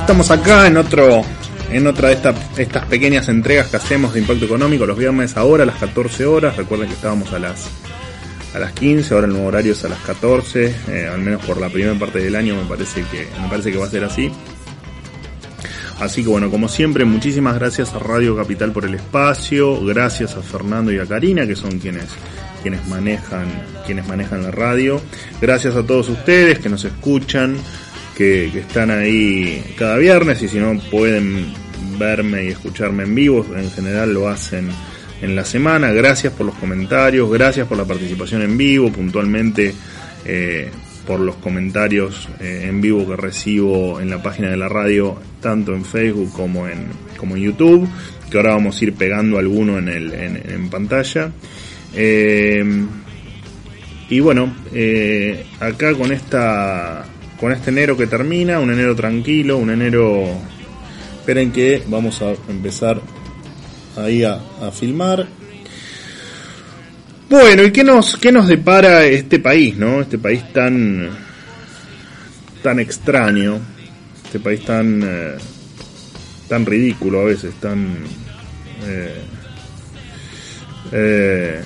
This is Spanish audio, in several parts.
Estamos acá en otro en otra de esta- estas pequeñas entregas que hacemos de Impacto Económico los viernes ahora a las 14 horas. Recuerden que estábamos a las a las 15, ahora el nuevo horario es a las 14, eh, al menos por la primera parte del año me parece que me parece que va a ser así. Así que bueno, como siempre, muchísimas gracias a Radio Capital por el espacio, gracias a Fernando y a Karina, que son quienes quienes manejan quienes manejan la radio. Gracias a todos ustedes que nos escuchan, que, están ahí cada viernes y si no pueden verme y escucharme en vivo, en general lo hacen en la semana. Gracias por los comentarios, gracias por la participación en vivo, puntualmente eh, por los comentarios eh, en vivo que recibo en la página de la radio, tanto en Facebook como en, como en YouTube, que ahora vamos a ir pegando alguno en, el, en, pantalla. Eh, y bueno, acá con esta con este enero que termina, un enero tranquilo, un enero... Esperen que vamos a empezar ahí a, filmar. Bueno, ¿y qué nos, qué nos depara este país, no? Este país tan, tan extraño, este país tan, eh, tan ridículo a veces, tan, eh, eh,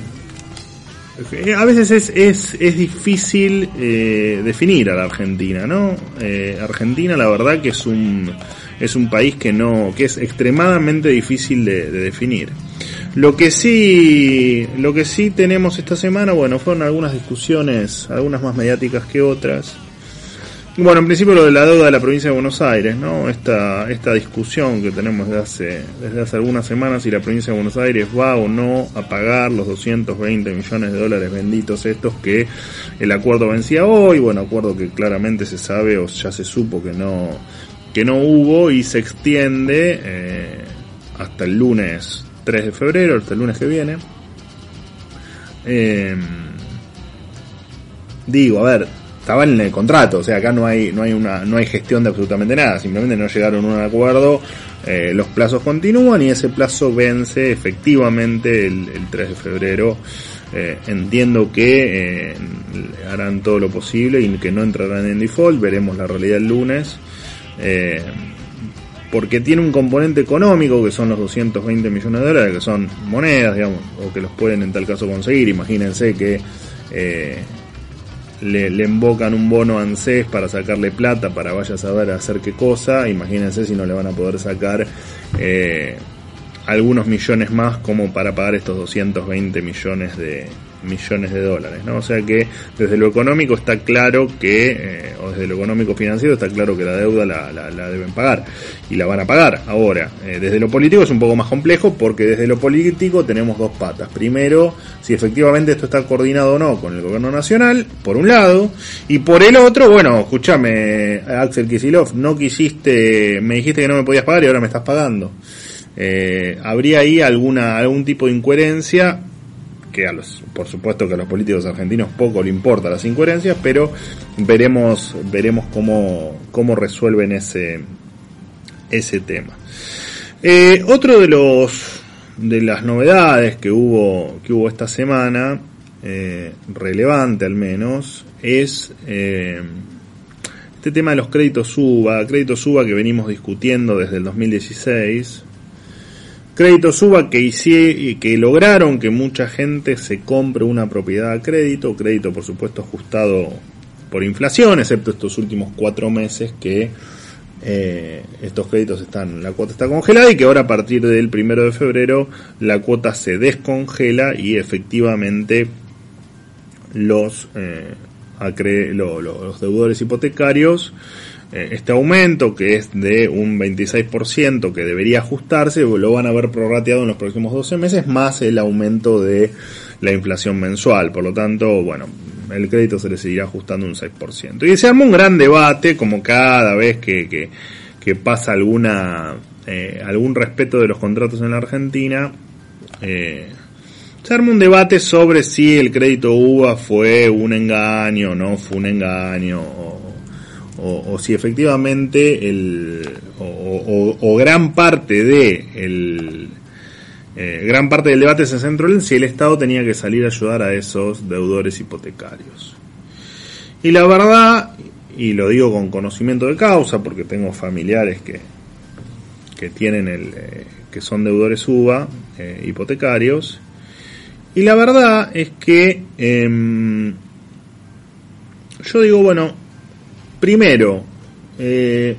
a veces es, es, es difícil eh, definir a la Argentina, ¿no? Eh, Argentina, la verdad que es un, es un país que no, que es extremadamente difícil de definir. Lo que sí, lo que sí tenemos esta semana, bueno, fueron algunas discusiones, algunas más mediáticas que otras. Bueno, en principio lo de la deuda de la provincia de Buenos Aires, ¿no? Esta, esta discusión que tenemos desde hace, desde hace algunas semanas si la provincia de Buenos Aires va o no a pagar los 220 millones de dólares benditos estos que el acuerdo vencía hoy, bueno, acuerdo que claramente se sabe o ya se supo que no, que no hubo y se extiende eh, hasta el lunes 3 de febrero, hasta el lunes que viene. Eh, digo, a ver, estaba en el contrato, o sea, acá no hay, no hay una, no hay gestión de absolutamente nada, simplemente no llegaron a un acuerdo, eh, los plazos continúan y ese plazo vence efectivamente el, el 3 de febrero. Eh, entiendo que eh, harán todo lo posible y que no entrarán en default, veremos la realidad el lunes. Porque tiene un componente económico que son los 220 millones de dólares, que son monedas, digamos, o que los pueden en tal caso conseguir. Imagínense que le, le invocan un bono a ANSES para sacarle plata para vaya a saber hacer qué cosa. Imagínense si no le van a poder sacar eh, algunos millones más como para pagar estos 220 millones de millones de dólares, ¿no? O sea que desde lo económico está claro que, eh, o desde lo económico financiero está claro que la deuda la, la, la deben pagar y la van a pagar. Ahora, eh, desde lo político es un poco más complejo porque desde lo político tenemos dos patas. Primero, si efectivamente esto está coordinado o no con el gobierno nacional, por un lado, y por el otro, bueno, escúchame, Axel Kisilov, no quisiste, me dijiste que no me podías pagar y ahora me estás pagando. Eh, habría ahí alguna algún tipo de incoherencia que a los, por supuesto que a los políticos argentinos poco le importa las incoherencias, pero veremos veremos cómo cómo resuelven ese ese tema. Eh, otro de los de las novedades que hubo que hubo esta semana eh, relevante al menos es eh, este tema de los créditos suba, créditos suba que venimos discutiendo desde el 2016 crédito suba que hice, que lograron que mucha gente se compre una propiedad a crédito, crédito por supuesto ajustado por inflación, excepto estos últimos cuatro meses que eh, estos créditos están, la cuota está congelada y que ahora a partir del primero de febrero la cuota se descongela y efectivamente los, eh, acre, lo, lo, los deudores hipotecarios este aumento, que es de un 26% que debería ajustarse, lo van a ver prorrateado en los próximos 12 meses, más el aumento de la inflación mensual. Por lo tanto, bueno, el crédito se le seguirá ajustando un 6%. Y se arma un gran debate, como cada vez que, que, pasa alguna eh, algún respeto de los contratos en la Argentina, eh, se arma un debate sobre si el crédito UBA fue un engaño, no fue un engaño, o, si efectivamente el, o, gran parte de el, eh, gran parte del debate se centró en si el Estado tenía que salir a ayudar a esos deudores hipotecarios. Y la verdad, y lo digo con conocimiento de causa, porque tengo familiares que, que tienen el, eh, que son deudores UBA eh, hipotecarios, y la verdad es que em, yo digo, bueno, primero, eh,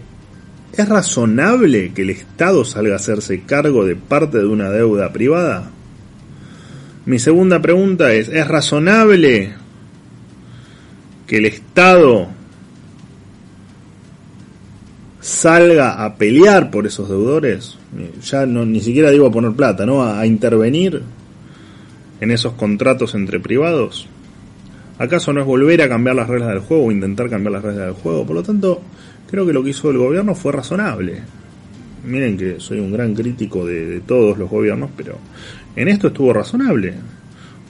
¿Es razonable que el Estado salga a hacerse cargo de parte de una deuda privada? Mi segunda pregunta es, ¿es razonable que el Estado salga a pelear por esos deudores? Ya no, ni siquiera digo a poner plata, ¿no? A intervenir en esos contratos entre privados. ¿Acaso no es volver a cambiar las reglas del juego o intentar cambiar las reglas del juego? Por lo tanto, creo que lo que hizo el gobierno fue razonable. Miren que soy un gran crítico de, todos los gobiernos, pero en esto estuvo razonable.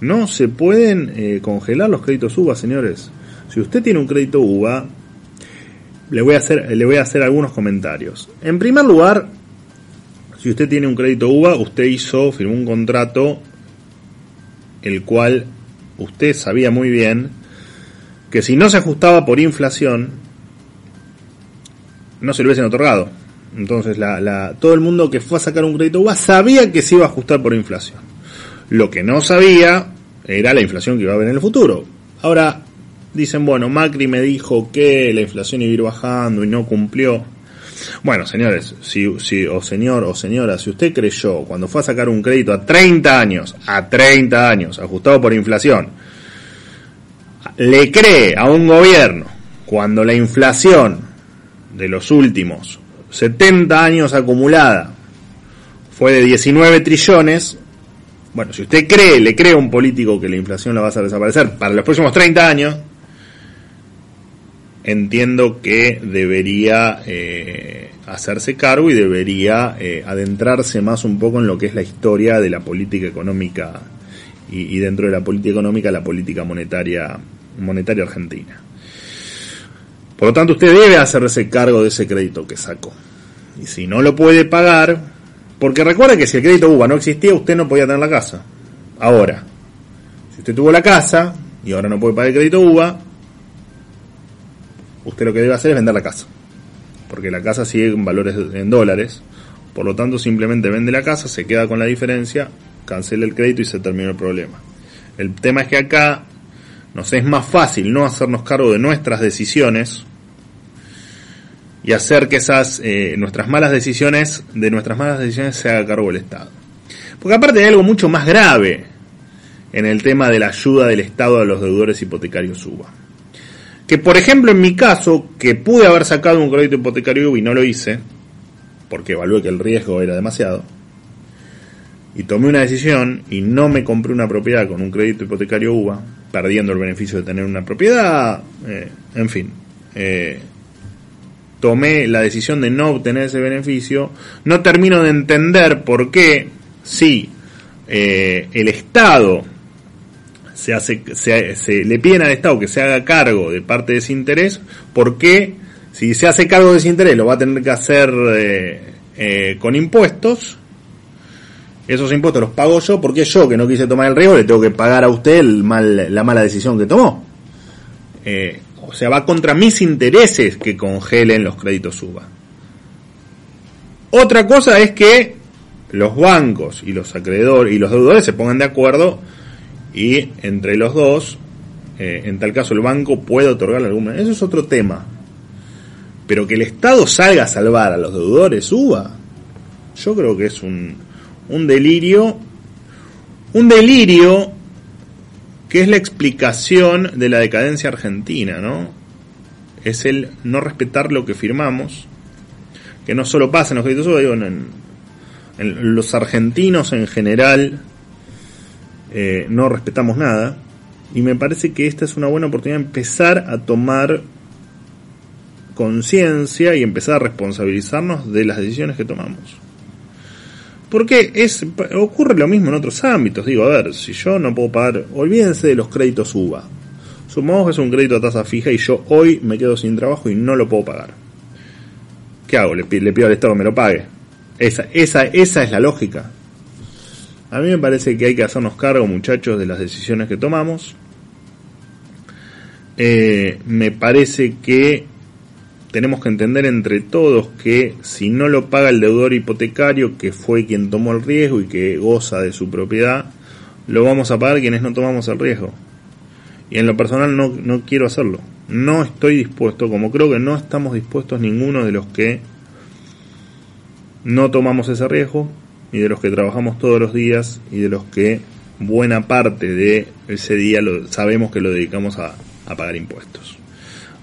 No se pueden eh, congelar los créditos UVA, señores. Si usted tiene un crédito UVA, le voy a hacer, le voy a hacer algunos comentarios. En primer lugar, si usted tiene un crédito UVA, usted hizo, firmó un contrato, el cual usted sabía muy bien que si no se ajustaba por inflación, no se lo hubiesen otorgado. Entonces la, todo el mundo que fue a sacar un crédito UVA sabía que se iba a ajustar por inflación. Lo que no sabía era la inflación que iba a haber en el futuro. Ahora dicen, bueno, Macri me dijo que la inflación iba a ir bajando y no cumplió. Bueno, señores, si, si, o señor o señora, si usted creyó cuando fue a sacar un crédito a 30 años, a 30 años, ajustado por inflación, le cree a un gobierno cuando la inflación de los últimos 70 años acumulada fue de 19 trillones, bueno, si usted cree, le cree a un político que la inflación la va a hacer desaparecer para los próximos 30 años, entiendo que debería eh, hacerse cargo y debería eh, adentrarse más un poco en lo que es la historia de la política económica y, dentro de la política económica la política monetaria monetaria argentina. Por lo tanto, usted debe hacerse cargo de ese crédito que sacó. Y si no lo puede pagar, porque recuerde que si el crédito UBA no existía, usted no podía tener la casa. Ahora, si usted tuvo la casa y ahora no puede pagar el crédito UBA, usted lo que debe hacer es vender la casa. Porque la casa sigue en valores en dólares. Por lo tanto, simplemente vende la casa, se queda con la diferencia, cancela el crédito y se termina el problema. El tema es que acá nos es más fácil no hacernos cargo de nuestras decisiones y hacer que esas eh, nuestras malas decisiones, de nuestras malas decisiones se haga cargo el Estado. Porque aparte hay algo mucho más grave en el tema de la ayuda del Estado a los deudores hipotecarios UBA. Que por ejemplo en mi caso, que pude haber sacado un crédito hipotecario y no lo hice, porque evalué que el riesgo era demasiado, y tomé una decisión y no me compré una propiedad con un crédito hipotecario UBA, perdiendo el beneficio de tener una propiedad, eh, en fin, eh, tomé la decisión de no obtener ese beneficio, no termino de entender por qué si eh, el Estado se hace, se, le piden al Estado que se haga cargo de parte de ese interés, ¿por qué si se hace cargo de ese interés lo va a tener que hacer eh, eh, con impuestos? Esos impuestos los pago yo porque yo que no quise tomar el riesgo le tengo que pagar a usted el mal, la mala decisión que tomó. O sea, va contra mis intereses que congelen los créditos suba. Otra cosa es que los bancos y los acreedores y los deudores se pongan de acuerdo y entre los dos, eh, en tal caso el banco puede otorgarle alguna. Eso es otro tema. Pero que el Estado salga a salvar a los deudores suba, yo creo que es un, un delirio, un delirio que es la explicación de la decadencia argentina, ¿no? es el no respetar lo que firmamos, que no solo pasa en los créditos digo, en, en los argentinos en general eh, no respetamos nada, y me parece que esta es una buena oportunidad de empezar a tomar conciencia y empezar a responsabilizarnos de las decisiones que tomamos. Porque es, ocurre lo mismo en otros ámbitos. Digo, a ver, si yo no puedo pagar, olvídense de los créditos UBA. Supongamos que es un crédito a tasa fija y yo hoy me quedo sin trabajo y no lo puedo pagar. ¿Qué hago? Le, pido al Estado que me lo pague. Esa, esa, esa es la lógica. A mí me parece que hay que hacernos cargo, muchachos, de las decisiones que tomamos. Eh, me parece que tenemos que entender entre todos que si no lo paga el deudor hipotecario, que fue quien tomó el riesgo y que goza de su propiedad, lo vamos a pagar quienes no tomamos el riesgo. Y en lo personal no, no quiero hacerlo. No estoy dispuesto, como creo que no estamos dispuestos ninguno de los que no tomamos ese riesgo y de los que trabajamos todos los días y de los que buena parte de ese día sabemos que lo dedicamos a, pagar impuestos.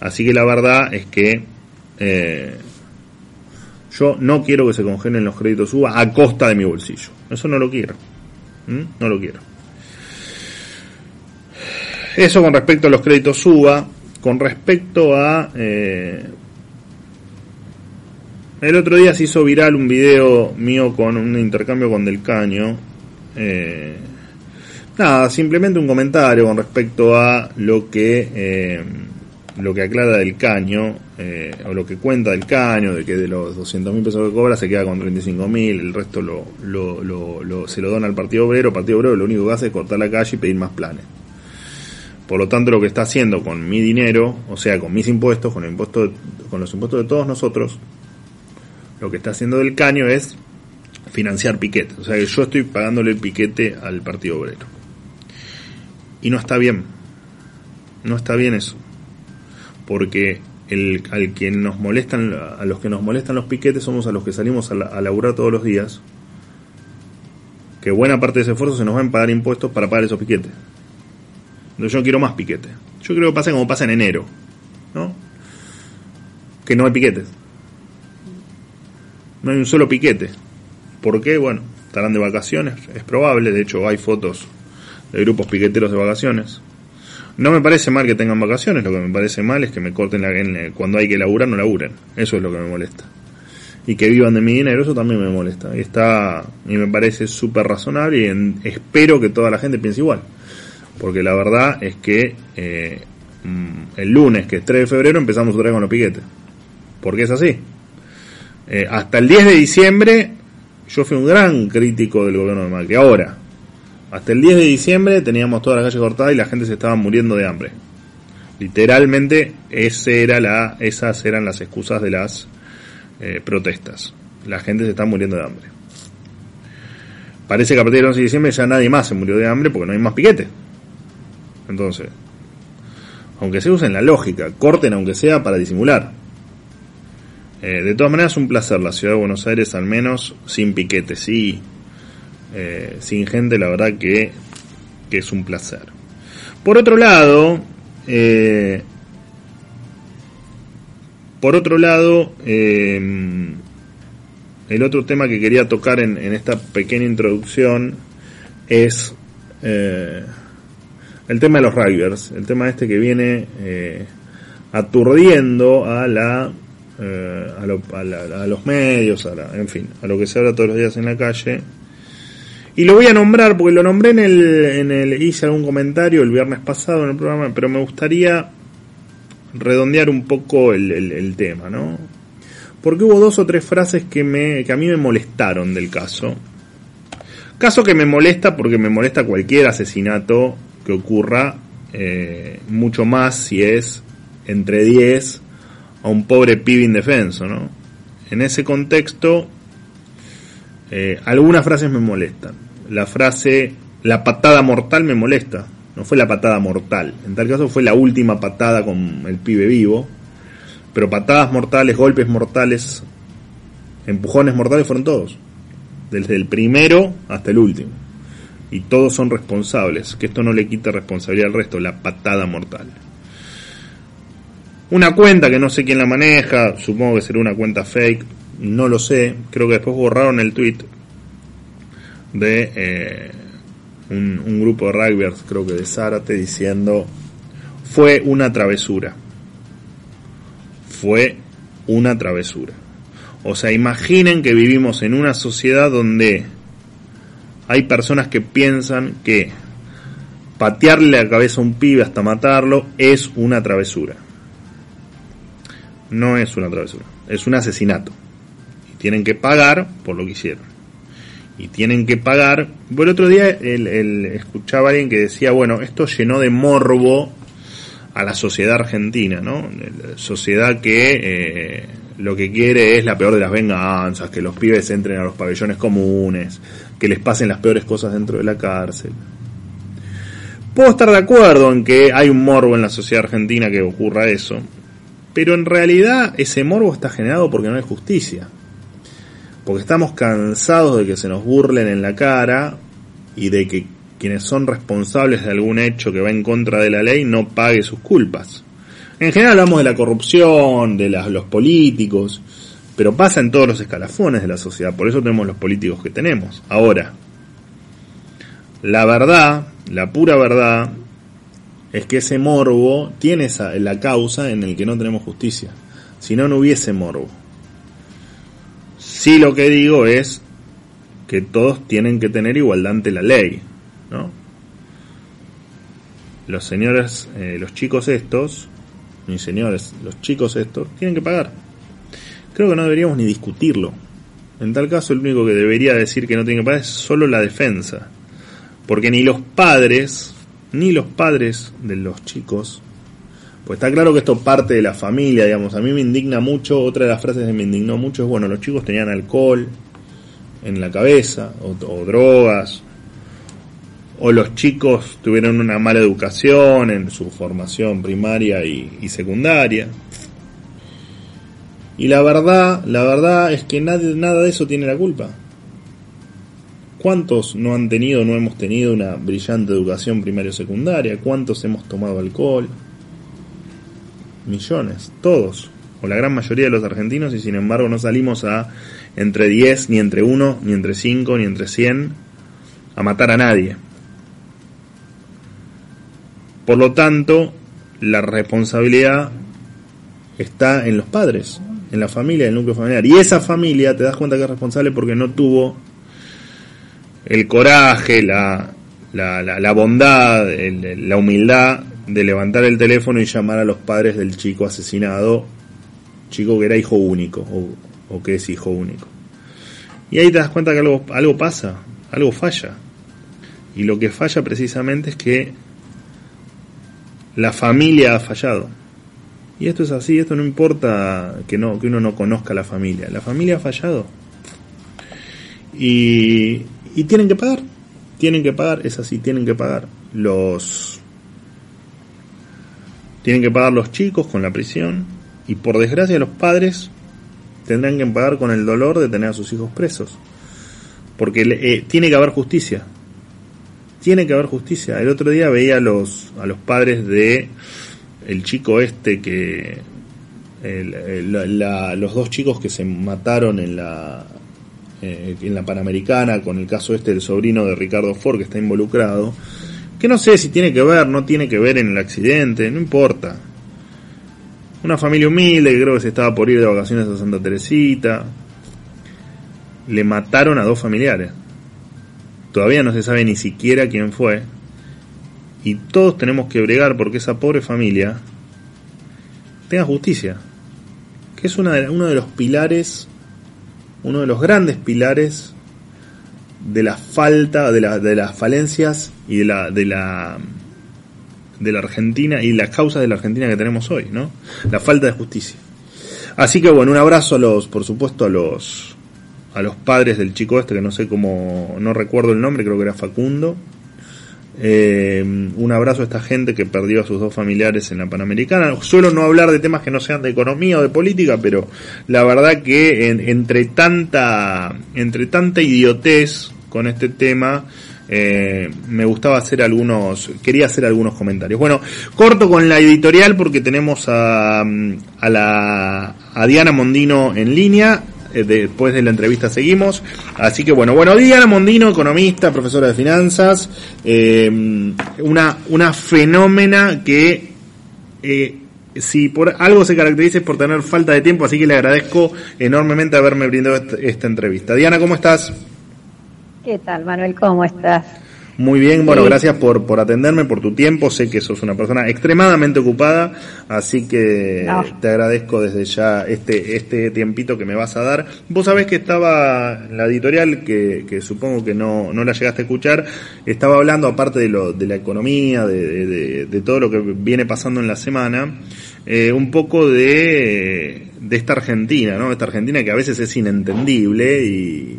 Así que la verdad es que eh, yo no quiero que se congelen los créditos UBA a costa de mi bolsillo. Eso no lo quiero. No lo quiero. Eso con respecto a los créditos UBA. Con respecto a eh, el otro día se hizo viral un video mío con un intercambio con Del Caño. Eh, nada, simplemente un comentario con respecto a lo que eh, lo que aclara del caño, eh, o lo que cuenta del caño, de que de los 200 mil pesos que cobra se queda con 35 mil, el resto lo, lo, lo, se lo dona al Partido Obrero, el Partido Obrero lo único que hace es cortar la calle y pedir más planes. Por lo tanto, lo que está haciendo con mi dinero, o sea, con mis impuestos, con, impuesto con los impuestos de todos nosotros, lo que está haciendo del caño es financiar piquete. O sea que yo estoy pagándole el piquete al Partido Obrero. Y no está bien. No está bien eso. Porque el, al quien nos molestan, a los que nos molestan los piquetes somos a los que salimos a, a laburar todos los días. Que buena parte de ese esfuerzo se nos va a pagar impuestos para pagar esos piquetes. Entonces yo no quiero más piquetes. Yo creo que pase como pasa en enero. ¿No? Que no hay piquetes no hay un solo piquete. ¿Por qué? Bueno, estarán de vacaciones, es probable, de hecho hay fotos de grupos piqueteros de vacaciones. No me parece mal que tengan vacaciones, lo que me parece mal es que me corten la, cuando hay que laburar, no laburen. Eso es lo que me molesta. Y que vivan de mi dinero, eso también me molesta. Y está, y me parece súper razonable y espero que toda la gente piense igual. Porque la verdad es que eh, mm, el lunes, que es 3 de febrero, empezamos otra vez con los piquetes. Porque es así. Eh, hasta el 10 de diciembre yo fui un gran crítico del gobierno de Macri. Ahora, hasta el 10 de diciembre teníamos toda la calle cortada y la gente se estaba muriendo de hambre. Literalmente ese era la, esas eran las excusas de las eh, protestas. La gente se está muriendo de hambre. Parece que a partir del 11 de diciembre ya nadie más se murió de hambre porque no hay más piquete. Entonces, aunque se usen la lógica, corten aunque sea para disimular. Eh, de todas maneras, un placer. La ciudad de Buenos Aires, al menos sin piquetes, sí, eh, sin gente, la verdad que, que, es un placer. Por otro lado, eh, por otro lado, el otro tema que quería tocar en, en esta pequeña introducción es el tema de los rugbyers, el tema este que viene aturdiendo a la eh, a, los medios, a en fin, a lo que se habla todos los días en la calle. Y lo voy a nombrar porque lo nombré en el, en el, hice algún comentario el viernes pasado en el programa, pero me gustaría redondear un poco el, el, tema, ¿no? Porque hubo dos o tres frases que, me, que a mí me molestaron del caso. Caso que me molesta porque me molesta cualquier asesinato que ocurra, eh, mucho más si es entre 10 a un pobre pibe indefenso, ¿no? En ese contexto, eh, algunas frases me molestan. La frase, la patada mortal me molesta. No fue la patada mortal. En tal caso fue la última patada con el pibe vivo. Pero patadas mortales, golpes mortales, empujones mortales fueron todos. Desde el primero hasta el último. Y todos son responsables. Que esto no le quita responsabilidad al resto. La patada mortal. Una cuenta que no sé quién la maneja, supongo que será una cuenta fake, no lo sé, creo que después borraron el tweet de eh, un, grupo de rugbyers, creo que de Zárate, diciendo fue una travesura. Fue una travesura. O sea, imaginen que vivimos en una sociedad donde hay personas que piensan que patearle la cabeza a un pibe hasta matarlo es una travesura. No es una travesura, es un asesinato. Y tienen que pagar por lo que hicieron. Y tienen que pagar. Por el otro día el, escuchaba a alguien que decía, bueno, esto llenó de morbo a la sociedad argentina, ¿no? sociedad que eh, lo que quiere es la peor de las venganzas, que los pibes entren a los pabellones comunes, que les pasen las peores cosas dentro de la cárcel. Puedo estar de acuerdo en que hay un morbo en la sociedad argentina que ocurra eso, pero en realidad ese morbo está generado porque no hay justicia. Porque estamos cansados de que se nos burlen en la cara y de que quienes son responsables de algún hecho que va en contra de la ley no pague sus culpas. En general hablamos de la corrupción, de los políticos, pero pasa en todos los escalafones de la sociedad, por eso tenemos los políticos que tenemos. Ahora, la verdad, la pura verdad, es que ese morbo tiene esa, la causa en el que no tenemos justicia. Si no, no hubiese morbo. Sí lo que digo es que todos tienen que tener igualdad ante la ley, ¿no? Los señores, eh, los chicos estos, mis señores, los chicos estos, tienen que pagar creo que no deberíamos ni discutirlo. En tal caso, el único que debería decir que no tiene que pagar es solo la defensa. Porque ni los padres, ni los padres de los chicos, pues está claro que esto parte de la familia, digamos. A mí me indigna mucho, otra de las frases que me indignó mucho es, bueno, los chicos tenían alcohol en la cabeza, o, drogas, o los chicos tuvieron una mala educación en su formación primaria y secundaria. Y la verdad, la verdad es que nada, nada de eso tiene la culpa. ¿Cuántos no han tenido, no hemos tenido una brillante educación primaria o secundaria? ¿Cuántos hemos tomado alcohol? Millones, todos, o la gran mayoría de los argentinos, y sin embargo no salimos a entre 10, ni entre 1, ni entre 5, ni entre 100, a matar a nadie. Por lo tanto, la responsabilidad está en los padres, en la familia, en el núcleo familiar. Y esa familia te das cuenta que es responsable porque no tuvo el coraje, la, la, la, bondad, la humildad de levantar el teléfono y llamar a los padres del chico asesinado, chico que era hijo único o, o que es hijo único. Y ahí te das cuenta que algo, algo pasa, algo falla. Y lo que falla precisamente es que la familia ha fallado. Y esto es así, esto no importa que, no, que uno no conozca la familia. La familia ha fallado. Y, y tienen que pagar. Tienen que pagar, es así, tienen que pagar. Los. Tienen que pagar los chicos con la prisión. Y por desgracia, los padres tendrán que pagar con el dolor de tener a sus hijos presos. Porque eh, tiene que haber justicia. Tiene que haber justicia. El otro día veía a los, a los padres de el chico este que los dos chicos que se mataron en la eh, en la Panamericana con el caso este del sobrino de Ricardo Ford que está involucrado que no sé si tiene que ver no tiene que ver en el accidente no importa. Una familia humilde que creo que se estaba por ir de vacaciones a Santa Teresita. Le mataron a dos familiares. Todavía no se sabe ni siquiera quién fue. Y todos tenemos que bregar porque esa pobre familia tenga justicia. Que es una de, uno de los pilares, uno de los grandes pilares de la falta, de, la, de las falencias y de la, de la de la Argentina y las causas de la Argentina que tenemos hoy, ¿no? La falta de justicia. Así que bueno, un abrazo a los, por supuesto, a los a los padres del chico este que no sé cómo, no recuerdo el nombre, creo que era Facundo, eh, un abrazo a esta gente que perdió a sus dos familiares en la Panamericana. Suelo no hablar de temas que no sean de economía o de política, pero la verdad que entre tanta entre tanta idiotez con este tema, eh, me gustaba hacer algunos, quería hacer algunos comentarios. Bueno, corto con la editorial porque tenemos a, a la, a Diana Mondino en línea. Eh, después de la entrevista seguimos. Así que bueno, bueno, Diana Mondino, economista, profesora de finanzas, eh, una, una fenómena que eh, si por algo se caracteriza es por tener falta de tiempo, así que le agradezco enormemente haberme brindado esta entrevista. Diana, ¿cómo estás? ¿Qué tal, Manuel? ¿Cómo estás? Muy bien, bueno, gracias por, por atenderme, por tu tiempo. Sé que sos una persona extremadamente ocupada, así que te agradezco desde ya este, este tiempito que me vas a dar. Vos sabés que estaba la editorial, que, que supongo que no, no la llegaste a escuchar, estaba hablando, aparte de, lo, de la economía, de, de, de todo lo que viene pasando en la semana, eh, un poco de, de esta Argentina, ¿no? Esta Argentina que a veces es inentendible y,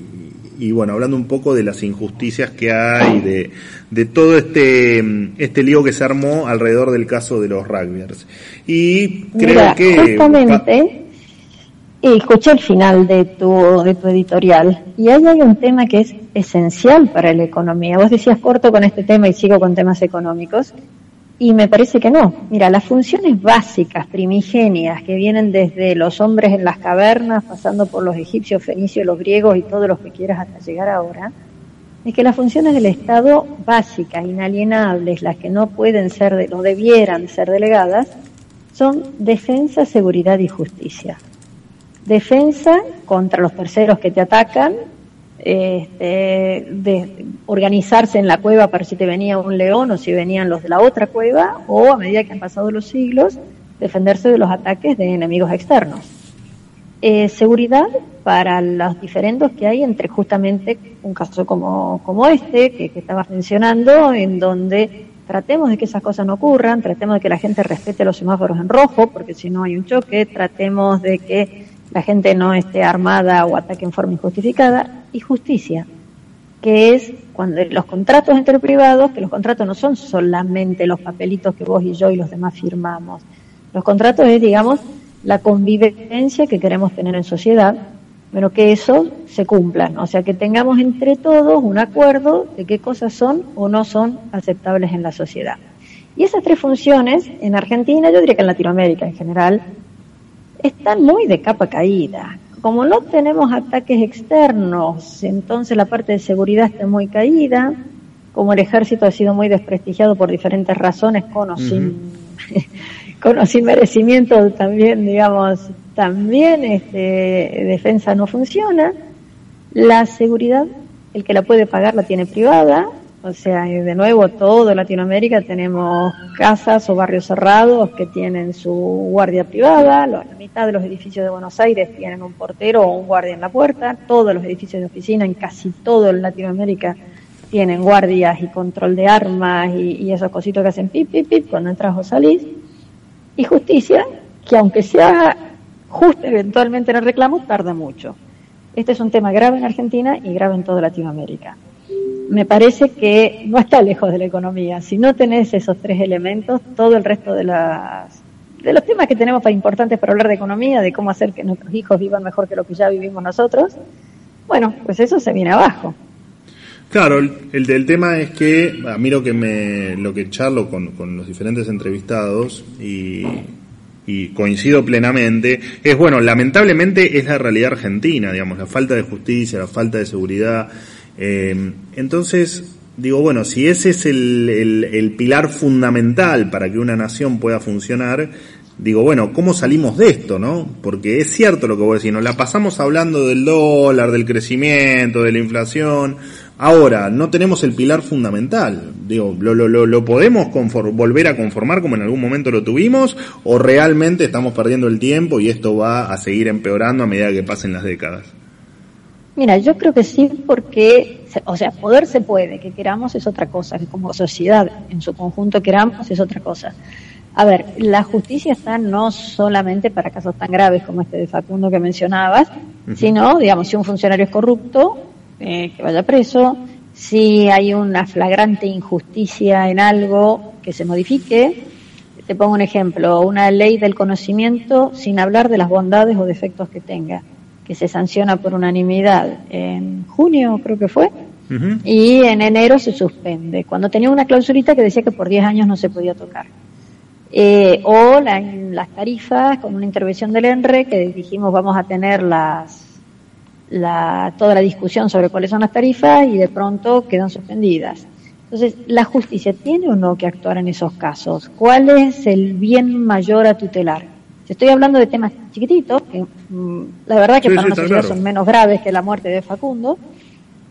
y bueno, hablando un poco de las injusticias que hay, de, de todo este, este lío que se armó alrededor del caso de los rugbyers. Y creo que... Justamente, escuché el final de tu, de tu editorial y ahí hay un tema que es esencial para la economía. Vos decías corto con este tema y sigo con temas económicos, y me parece que no. Mira, las funciones básicas, primigenias, que vienen desde los hombres en las cavernas, pasando por los egipcios, fenicios, los griegos y todos los que quieras hasta llegar ahora, es que las funciones del Estado básicas, inalienables, las que no pueden ser, no debieran ser delegadas, son defensa, seguridad y justicia. Defensa contra los terceros que te atacan, este, de organizarse en la cueva para si te venía un león o si venían los de la otra cueva, o a medida que han pasado los siglos, defenderse de los ataques de enemigos externos. Eh, seguridad para los diferendos que hay entre justamente un caso como, como este, que, que estabas mencionando, en donde tratemos de que esas cosas no ocurran, tratemos de que la gente respete los semáforos en rojo, porque si no hay un choque, tratemos de que la gente no esté armada o ataque en forma injustificada, y justicia, que es cuando los contratos entre privados, que los contratos no son solamente los papelitos que vos y yo y los demás firmamos. Los contratos es, digamos, la convivencia que queremos tener en sociedad, pero que eso se cumpla, o sea, que tengamos entre todos un acuerdo de qué cosas son o no son aceptables en la sociedad. Y esas tres funciones, en Argentina, yo diría que en Latinoamérica en general, están muy de capa caída. Como no tenemos ataques externos, entonces la parte de seguridad está muy caída, como el ejército ha sido muy desprestigiado por diferentes razones, con o sin, con sin merecimiento también, digamos, también este, defensa no funciona. La seguridad, el que la puede pagar la tiene privada, o sea, de nuevo, todo Latinoamérica tenemos casas o barrios cerrados que tienen su guardia privada, la mitad de los edificios de Buenos Aires tienen un portero o un guardia en la puerta, todos los edificios de oficina en casi todo Latinoamérica tienen guardias y control de armas y, esos cositos que hacen pip, pip, pip cuando entras o salís. Y justicia, que aunque sea justo eventualmente en el reclamo, tarda mucho. Este es un tema grave en Argentina y grave en toda Latinoamérica me parece que no está lejos de la economía. Si no tenés esos tres elementos, todo el resto de las de los temas que tenemos para importantes para hablar de economía, de cómo hacer que nuestros hijos vivan mejor que lo que ya vivimos nosotros, bueno, pues eso se viene abajo. Claro, el, del tema es que a mí lo que me lo que charlo con, con los diferentes entrevistados y, y coincido plenamente, es bueno, lamentablemente es la realidad argentina, digamos, la falta de justicia, la falta de seguridad, eh, entonces, digo, bueno, si ese es el, pilar fundamental para que una nación pueda funcionar, digo, bueno, ¿cómo salimos de esto, no? Porque es cierto lo que voy a decir, nos la pasamos hablando del dólar, del crecimiento, de la inflación. Ahora, no tenemos el pilar fundamental. Digo, ¿lo, lo, lo, podemos volver a conformar como en algún momento lo tuvimos? ¿O realmente estamos perdiendo el tiempo y esto va a seguir empeorando a medida que pasen las décadas? Mira, yo creo que sí, porque, o sea, poder se puede, que queramos es otra cosa, que como sociedad en su conjunto queramos es otra cosa. A ver, la justicia está no solamente para casos tan graves como este de Facundo que mencionabas, sino, digamos, si un funcionario es corrupto, eh, que vaya preso, si hay una flagrante injusticia en algo, que se modifique. Te pongo un ejemplo, una ley del conocimiento sin hablar de las bondades o defectos que tenga que se sanciona por unanimidad en junio, creo que fue, y en enero se suspende, cuando tenía una clausurita que decía que por 10 años no se podía tocar. Eh, o las tarifas con una intervención del ENRE que dijimos vamos a tener las la, toda la discusión sobre cuáles son las tarifas y de pronto quedan suspendidas. Entonces, ¿la justicia tiene o no que actuar en esos casos? ¿Cuál es el bien mayor a tutelar? Estoy hablando de temas chiquititos, que mm, la verdad que para una sociedad son menos graves que la muerte de Facundo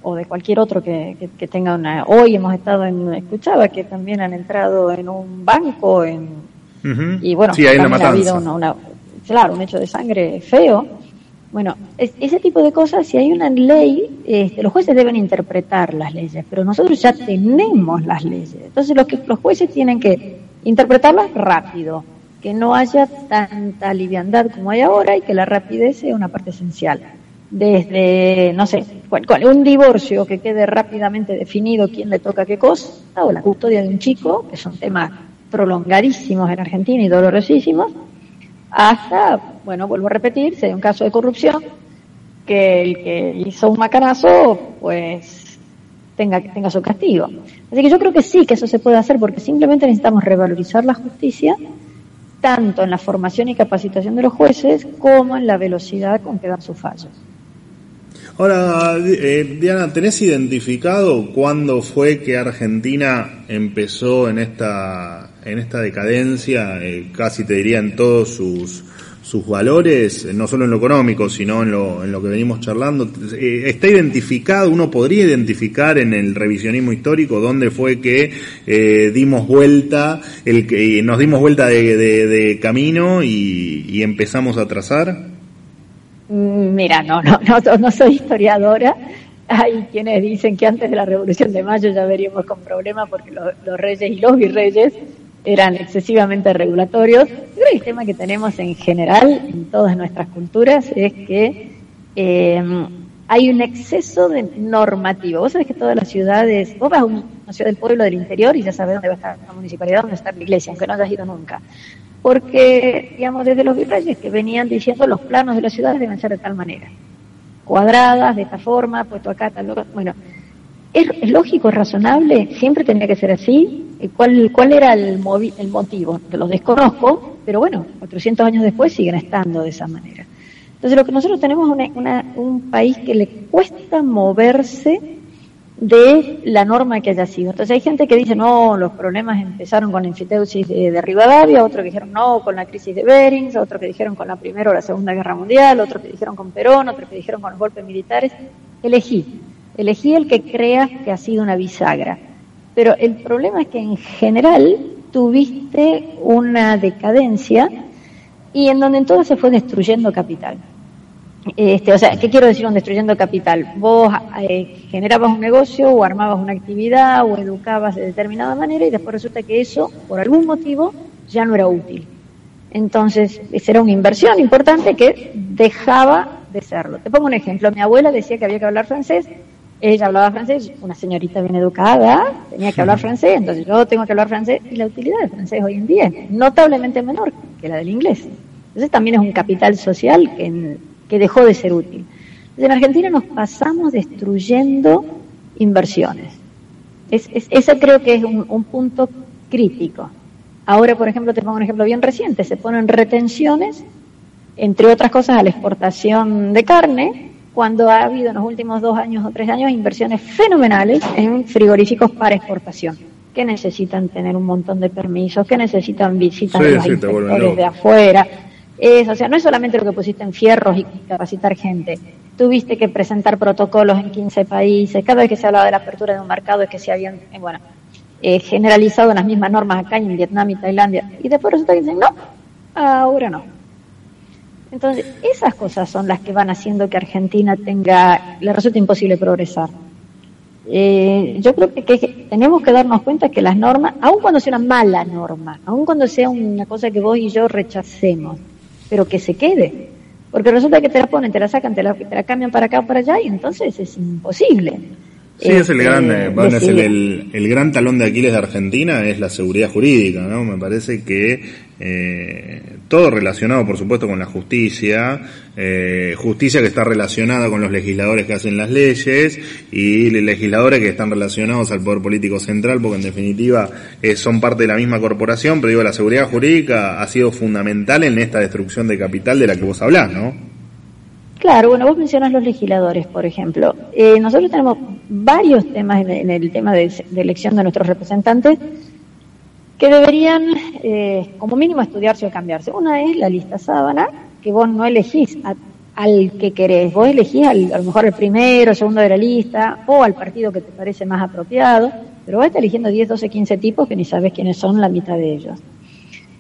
o de cualquier otro que, que, tenga una... Hoy hemos estado en... Escuchaba que también han entrado en un banco en, y bueno, sí, hay una ha habido una, claro, un hecho de sangre feo. Bueno, ese tipo de cosas, si hay una ley, este, los jueces deben interpretar las leyes, pero nosotros ya tenemos las leyes. Entonces los, que, los jueces tienen que interpretarlas rápido, que no haya tanta liviandad como hay ahora y que la rapidez sea una parte esencial. Desde, no sé, un divorcio que quede rápidamente definido quién le toca qué cosa, o la custodia de un chico, que son temas prolongadísimos en Argentina y dolorosísimos, hasta, bueno, vuelvo a repetir, si hay un caso de corrupción, que el que hizo un macanazo, pues tenga, tenga su castigo. Así que yo creo que sí, que eso se puede hacer, porque simplemente necesitamos revalorizar la justicia, tanto en la formación y capacitación de los jueces, como en la velocidad con que dan sus fallos. Ahora, eh, Diana, ¿tenés identificado cuándo fue que Argentina empezó en esta, en esta decadencia, eh, casi te diría en todos sus, sus valores, no solo en lo económico, sino en lo, en lo que venimos charlando? Eh, ¿Está identificado, uno podría identificar en el revisionismo histórico dónde fue que dimos vuelta, el que nos dimos vuelta de, de, camino y, y empezamos a trazar? Mm, mira, no, no, no, soy historiadora. Hay quienes dicen que antes de la Revolución de Mayo ya veríamos con problemas porque los, reyes y los virreyes eran excesivamente regulatorios. creo que el tema que tenemos en general en todas nuestras culturas es que eh, hay un exceso de normativo. Vos sabés que todas las ciudades, vos vas a una ciudad del pueblo del interior y ya sabés dónde va a estar la municipalidad, dónde está la iglesia, aunque no hayas ido nunca porque, digamos, desde los virreyes que venían diciendo los planos de las ciudades deben ser de tal manera, cuadradas, de esta forma, puesto acá, tal, bueno, ¿es, lógico, razonable? ¿Siempre tenía que ser así? ¿Cuál, cuál era el, el motivo? Los desconozco, pero bueno, 400 años después siguen estando de esa manera. Entonces, lo que nosotros tenemos es un país que le cuesta moverse de la norma que haya sido. Entonces hay gente que dice, no, los problemas empezaron con la enfiteusis de, Rivadavia, otros que dijeron no, con la crisis de Bering, otros que dijeron con la Primera o la Segunda Guerra Mundial, otros que dijeron con Perón, otros que dijeron con los golpes militares. Elegí, elegí el que creas que ha sido una bisagra. Pero el problema es que en general tuviste una decadencia y en donde entonces se fue destruyendo capital. Este, o sea, ¿qué quiero decir con destruyendo capital? Vos eh, generabas un negocio o armabas una actividad o educabas de determinada manera y después resulta que eso, por algún motivo, ya no era útil. Entonces, esa era una inversión importante que dejaba de serlo. Te pongo un ejemplo. Mi abuela decía que había que hablar francés. Ella hablaba francés, una señorita bien educada, tenía que hablar francés, entonces yo tengo que hablar francés y la utilidad del francés hoy en día es notablemente menor que la del inglés. Entonces también es un capital social que en, que dejó de ser útil. En Argentina nos pasamos destruyendo inversiones. Es, ese creo que es un, punto crítico. Ahora, por ejemplo, te pongo un ejemplo bien reciente, se ponen retenciones, entre otras cosas, a la exportación de carne, cuando ha habido en los últimos dos años o tres años inversiones fenomenales en frigoríficos para exportación, que necesitan tener un montón de permisos, que necesitan visitas de los inspectores de afuera, es, o sea, no es solamente lo que pusiste en fierros y capacitar gente. Tuviste que presentar protocolos en 15 países. Cada vez que se hablaba de la apertura de un mercado es que se habían, eh, bueno, eh, generalizado las mismas normas acá en Vietnam y Tailandia. Y después resulta que dicen, no, ahora no. Entonces, esas cosas son las que van haciendo que Argentina tenga, le resulte imposible progresar. Eh, yo creo que, que, tenemos que darnos cuenta que las normas, aun cuando sea una mala norma, aun cuando sea una cosa que vos y yo rechacemos, pero que se quede. Porque resulta que te la ponen, te la sacan, te la, cambian para acá o para allá y entonces es imposible. Sí, es el Este, gran, eh, bueno, es el, el- el gran talón de Aquiles de Argentina, es la seguridad jurídica, ¿no? Me parece que eh, todo relacionado, por supuesto, con la justicia, eh, justicia que está relacionada con los legisladores que hacen las leyes y legisladores que están relacionados al poder político central, porque en definitiva eh, son parte de la misma corporación, pero digo, la seguridad jurídica ha sido fundamental en esta destrucción de capital de la que vos hablás, ¿no? Claro, bueno, vos mencionas los legisladores, por ejemplo. Eh, nosotros tenemos varios temas en, el tema de, elección de nuestros representantes que deberían, eh, como mínimo, estudiarse o cambiarse. Una es la lista sábana, que vos no elegís al que querés, vos elegís al- a lo mejor el primero, segundo de la lista, o al partido que te parece más apropiado, pero vos estás eligiendo 10, 12, 15 tipos que ni sabes quiénes son la mitad de ellos.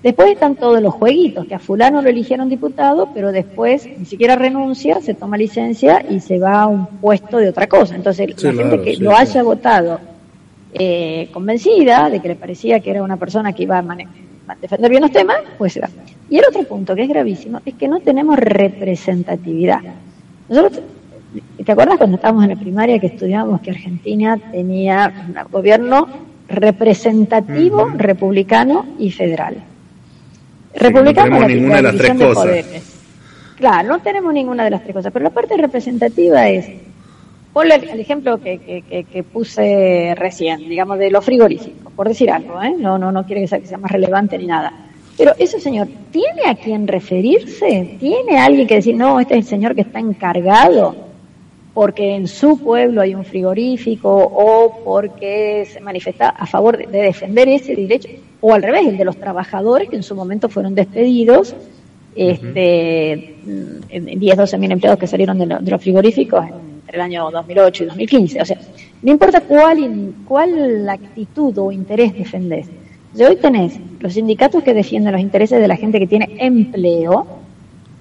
Después están todos los jueguitos, que a fulano lo eligieron diputado, pero después ni siquiera renuncia, se toma licencia y se va a un puesto de otra cosa. Entonces, Sí, la claro, gente que sí, lo haya votado eh, convencida de que le parecía que era una persona que iba a, a defender bien los temas, pues se va. Y el otro punto, que es gravísimo, es que no tenemos representatividad. Nosotros, ¿te acuerdas cuando estábamos en la primaria que estudiábamos que Argentina tenía un gobierno representativo, republicano y federal? No tenemos ninguna de las tres cosas. poderes. Claro, no tenemos ninguna de las tres cosas, pero la parte representativa es, ponle el, ejemplo que, que, que- que puse recién, digamos, de los frigoríficos, por decir algo, ¿eh? no, no, no quiere que sea, que sea más relevante ni nada. Pero ese señor, ¿tiene a quién referirse? ¿Tiene a alguien que decir, no, este es el señor que está encargado porque en su pueblo hay un frigorífico o porque se manifiesta a favor de, de defender ese derecho, o al revés, el de los trabajadores que en su momento fueron despedidos, este, mm, en 10, 12 mil empleados que salieron de, lo- de los frigoríficos entre el año 2008 y 2015. O sea, no importa cuál, cuál actitud o interés defendés. Si hoy tenés los sindicatos que defienden los intereses de la gente que tiene empleo,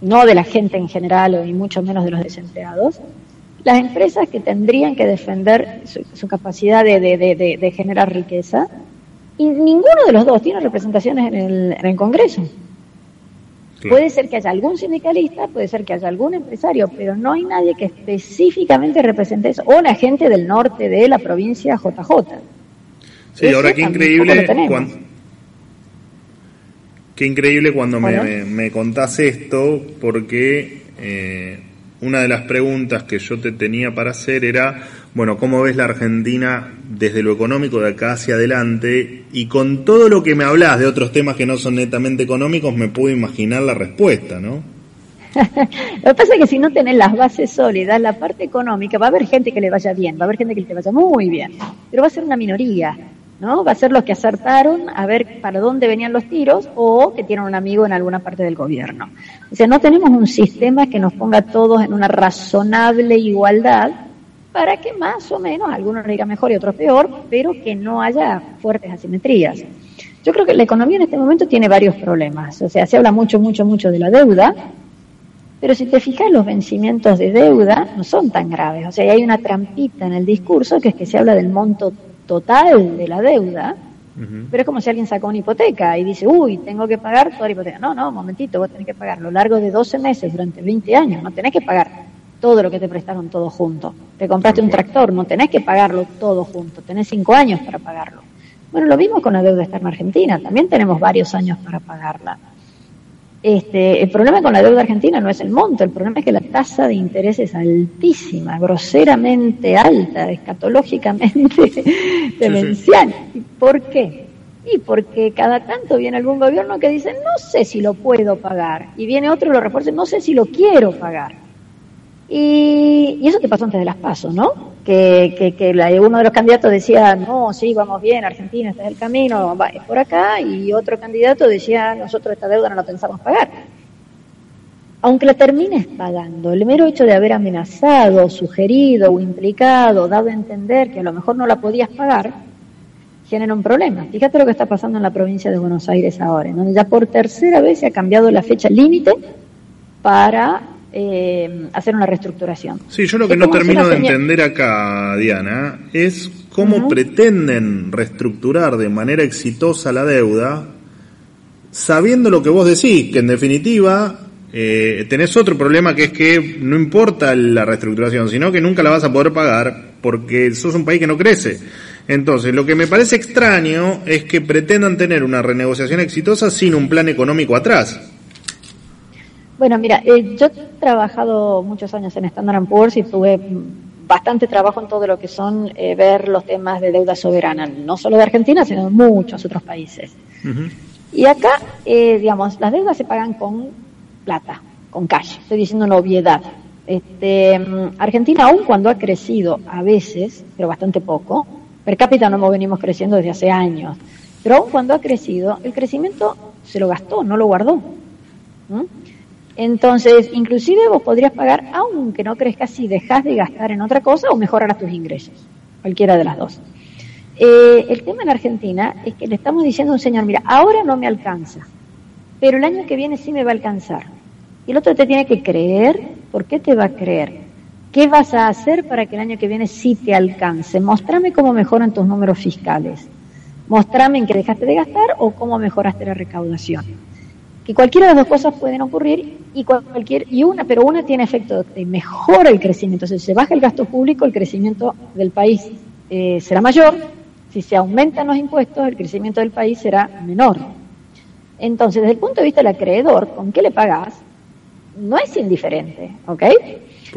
no de la gente en general o y mucho menos de los desempleados, las empresas que tendrían que defender su, su capacidad de, de- de- de- de generar riqueza, y ninguno de los dos tiene representaciones en el, en el Congreso. Claro. Puede ser que haya algún sindicalista, puede ser que haya algún empresario, pero no hay nadie que específicamente represente eso, o la gente del norte de la provincia JJ. Sí, Eso ahora qué increíble cuando, qué increíble cuando me, me contás esto, porque eh, una de las preguntas que yo te tenía para hacer era, bueno, ¿cómo ves la Argentina desde lo económico de acá hacia adelante? Y con todo lo que me hablas de otros temas que no son netamente económicos, me puedo imaginar la respuesta, ¿no? Lo que pasa es que si no tenés las bases sólidas, la parte económica, va a haber gente que le vaya bien, va a haber gente que le vaya muy bien, pero va a ser una minoría, ¿no? Va a ser los que acertaron a ver para dónde venían los tiros o que tienen un amigo en alguna parte del gobierno. O sea, no tenemos un sistema que nos ponga a todos en una razonable igualdad para que más o menos algunos le mejor y otros peor, pero que no haya fuertes asimetrías. Yo creo que la economía en este momento tiene varios problemas. O sea, se habla mucho, mucho, mucho de la deuda, pero si te fijas, los vencimientos de deuda no son tan graves. O sea, hay una trampita en el discurso que es que se habla del monto total de la deuda, pero es como si alguien sacó una hipoteca y dice, uy, tengo que pagar toda la hipoteca. No, no, momentito, vos tenés que pagar a lo largo de 12 meses durante 20 años. No tenés que pagar todo lo que te prestaron todo junto. Te compraste un tractor, no tenés que pagarlo todo junto. Tenés 5 años para pagarlo. Bueno, lo mismo con la deuda externa argentina. También tenemos varios años para pagarla. Este, el problema con la deuda argentina no es el monto, el problema es que la tasa de interés es altísima, groseramente alta, escatológicamente demencial. ¿Y por qué? Y porque cada tanto viene algún gobierno que dice, no sé si lo puedo pagar, y viene otro y lo refuerza, no sé si lo quiero pagar. Y, eso que pasó antes de las pasos, ¿no? Que, que, uno de los candidatos decía, no, sí, vamos bien, Argentina, este es el camino, va es por acá, y otro candidato decía, nosotros esta deuda no la pensamos pagar. Aunque la termines pagando, el mero hecho de haber amenazado, sugerido o implicado, dado a entender que a lo mejor no la podías pagar, genera un problema. Fíjate lo que está pasando en la provincia de Buenos Aires ahora, en donde ya por tercera vez se ha cambiado la fecha límite para eh, hacer una reestructuración. Sí, yo lo que Es no termino de señal- entender acá, Diana, es cómo pretenden reestructurar de manera exitosa la deuda, sabiendo lo que vos decís, que en definitiva eh, tenés otro problema que es que no importa la reestructuración, sino que nunca la vas a poder pagar porque sos un país que no crece. Entonces, lo que me parece extraño es que pretendan tener una renegociación exitosa sin un plan económico atrás. Bueno, mira, eh, yo he trabajado muchos años en Standard Poor's y tuve bastante trabajo en todo lo que son eh, ver los temas de deuda soberana, no solo de Argentina, sino de muchos otros países. Y acá, eh, digamos, las deudas se pagan con plata, con cash. Estoy diciendo una obviedad. Este, mm, Argentina, aún cuando ha crecido a veces, pero bastante poco, per cápita no venimos creciendo desde hace años, pero aún cuando ha crecido, el crecimiento se lo gastó, no lo guardó. Entonces, inclusive vos podrías pagar, aunque no crezcas, si dejas de gastar en otra cosa o mejorarás tus ingresos, cualquiera de las dos. Eh, el tema en Argentina es que le estamos diciendo a un señor, mira, ahora no me alcanza, pero el año que viene sí me va a alcanzar. Y el otro te tiene que creer, ¿por qué te va a creer? ¿Qué vas a hacer para que el año que viene sí te alcance? Mostrame cómo mejoran tus números fiscales. Mostrame en qué dejaste de gastar o cómo mejoraste la recaudación que cualquiera de las dos cosas pueden ocurrir y cualquier y una pero una tiene efecto de mejora el crecimiento. Entonces si se baja el gasto público el crecimiento del país eh, será mayor. Si se aumentan los impuestos el crecimiento del país será menor. Entonces desde el punto de vista del acreedor con qué le pagas no es indiferente ¿ok?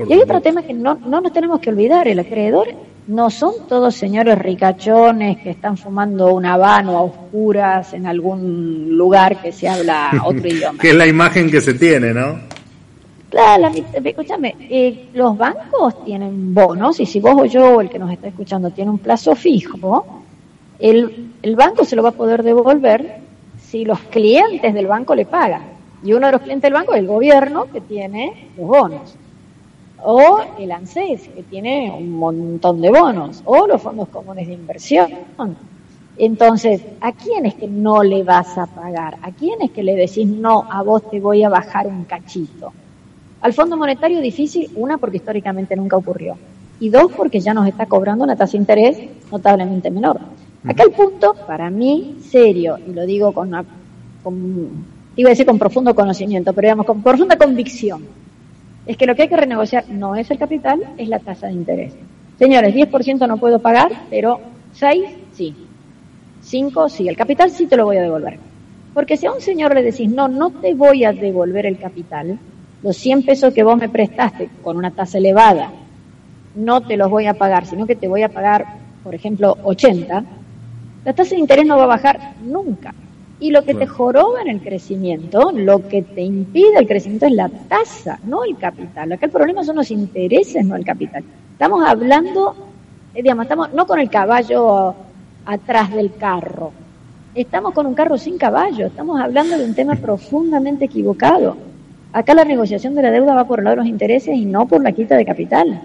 y hay otro tema que no, no nos tenemos que olvidar. El acreedor no son todos señores ricachones que están fumando un habano a oscuras en algún lugar que se habla otro idioma. que es la imagen que se tiene, ¿no? Claro, escúchame, eh, los bancos tienen bonos y si vos o yo, el que nos está escuchando, tiene un plazo fijo, el, el banco se lo va a poder devolver si los clientes del banco le pagan. Y uno de los clientes del banco es el gobierno que tiene los bonos o el ANSES, que tiene un montón de bonos, o los fondos comunes de inversión. Entonces, ¿a quién es que no le vas a pagar? ¿A quién es que le decís, no, a vos te voy a bajar un cachito? Al Fondo Monetario difícil, una, porque históricamente nunca ocurrió, y dos, porque ya nos está cobrando una tasa de interés notablemente menor. Acá el punto, para mí, serio, y lo digo con, una, iba a decir con profundo conocimiento, pero digamos, con profunda convicción, es que lo que hay que renegociar no es el capital, es la tasa de interés. Señores, 10% no puedo pagar, pero 6 sí. 5 sí. El capital sí te lo voy a devolver. Porque si a un señor le decís, no, no te voy a devolver el capital, los 100 pesos que vos me prestaste con una tasa elevada, no te los voy a pagar, sino que te voy a pagar, por ejemplo, 80, la tasa de interés no va a bajar nunca. Y lo que te joroba en el crecimiento, lo que te impide el crecimiento es la tasa, no el capital. Acá el problema son los intereses, no el capital. Estamos hablando, eh, digamos, estamos no con el caballo atrás del carro. Estamos con un carro sin caballo. Estamos hablando de un tema profundamente equivocado. Acá la negociación de la deuda va por el lado de los intereses y no por la quita de capital.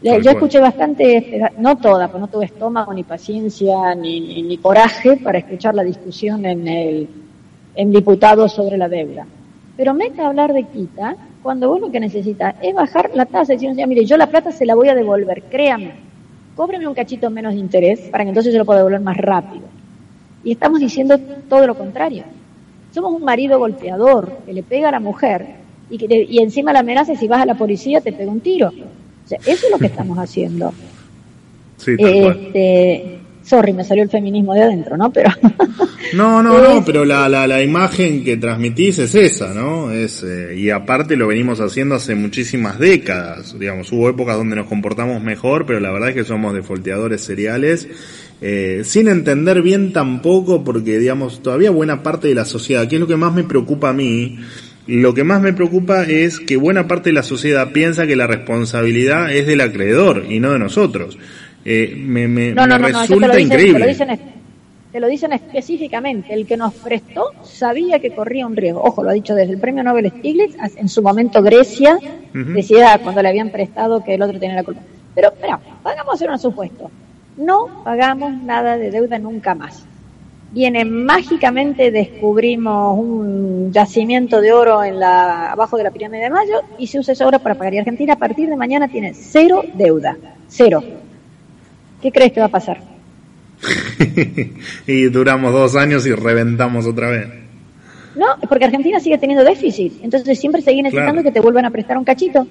Yo escuché bastante, no toda, pues no tuve estómago, ni paciencia, ni, ni, coraje para escuchar la discusión en el en diputados sobre la deuda. Pero meta hablar de quita cuando lo que necesitas es bajar la tasa y decir, mire, yo la plata se la voy a devolver, créame, cóbreme un cachito menos de interés para que entonces yo lo pueda devolver más rápido. Y estamos diciendo todo lo contrario. Somos un marido golpeador que le pega a la mujer y, que, y encima la amenaza si vas a la policía te pega un tiro eso es lo que estamos haciendo. Sí, este, sorry, me salió el feminismo de adentro, ¿no? Pero no, no, no, pero la, la, la, imagen que transmitís es esa, ¿no? Es eh, y aparte lo venimos haciendo hace muchísimas décadas, digamos, hubo épocas donde nos comportamos mejor, pero la verdad es que somos defolteadores seriales. Eh, sin entender bien tampoco, porque digamos, todavía buena parte de la sociedad, que es lo que más me preocupa a mí, lo que más me preocupa es que buena parte de la sociedad piensa que la responsabilidad es del acreedor y no de nosotros. Eh, me, me, resulta increíble. Te lo, dicen, específicamente. El que nos prestó sabía que corría un riesgo. Ojo, lo ha dicho desde el premio Nobel Stiglitz. En su momento Grecia decía cuando le habían prestado que el otro tenía la culpa. Pero, espera, vamos a hacer un supuesto. No pagamos nada de deuda nunca más viene mágicamente descubrimos un yacimiento de oro en la, abajo de la pirámide de Mayo y se usa esa oro para pagar. Y Argentina a partir de mañana tiene cero deuda, cero. ¿Qué crees que va a pasar? y duramos dos años y reventamos otra vez. No, porque Argentina sigue teniendo déficit, entonces siempre sigue necesitando que te vuelvan a prestar un cachito.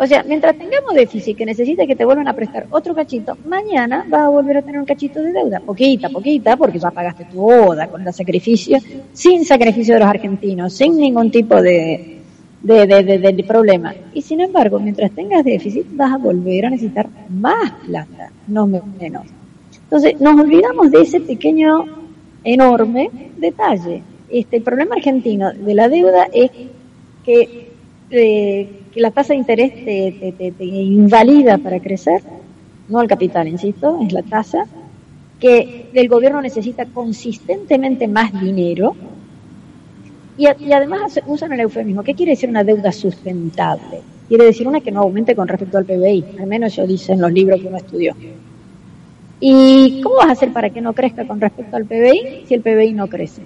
O sea, mientras tengamos déficit que necesita que te vuelvan a prestar otro cachito, mañana vas a volver a tener un cachito de deuda, poquita, poquita, porque ya pagaste tu boda con el sacrificio, sin sacrificio de los argentinos, sin ningún tipo de, de, de, de, problema. Y sin embargo, mientras tengas déficit, vas a volver a necesitar más plata, no menos. Entonces, nos olvidamos de ese pequeño, enorme detalle. Este, el problema argentino de la deuda es que eh, la tasa de interés te, invalida para crecer, no el capital, insisto, es la tasa, que el gobierno necesita consistentemente más dinero y, y, además usan el eufemismo. ¿Qué quiere decir una deuda sustentable? Quiere decir una que no aumente con respecto al PBI, al menos eso dicen los libros que uno estudió. ¿Y cómo vas a hacer para que no crezca con respecto al PBI si el PBI no crece?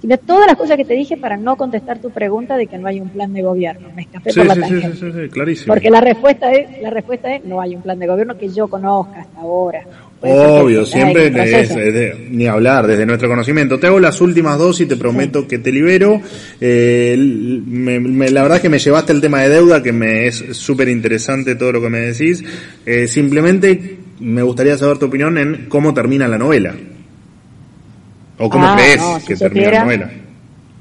Sino todas las cosas que te dije para no contestar tu pregunta de que no hay un plan de gobierno. Me escapé por la sí, Sí, sí, clarísimo. Porque la respuesta es, la respuesta es no hay un plan de gobierno que yo conozca hasta ahora. Obvio, siempre es, ni hablar desde nuestro conocimiento. Te hago las últimas dos y te prometo que te libero. Eh, la verdad es que me llevaste el tema de deuda, que me es súper interesante todo lo que me decís. Eh, simplemente me gustaría saber tu opinión en cómo termina la novela. ¿O cómo ah, crees que termina la novela?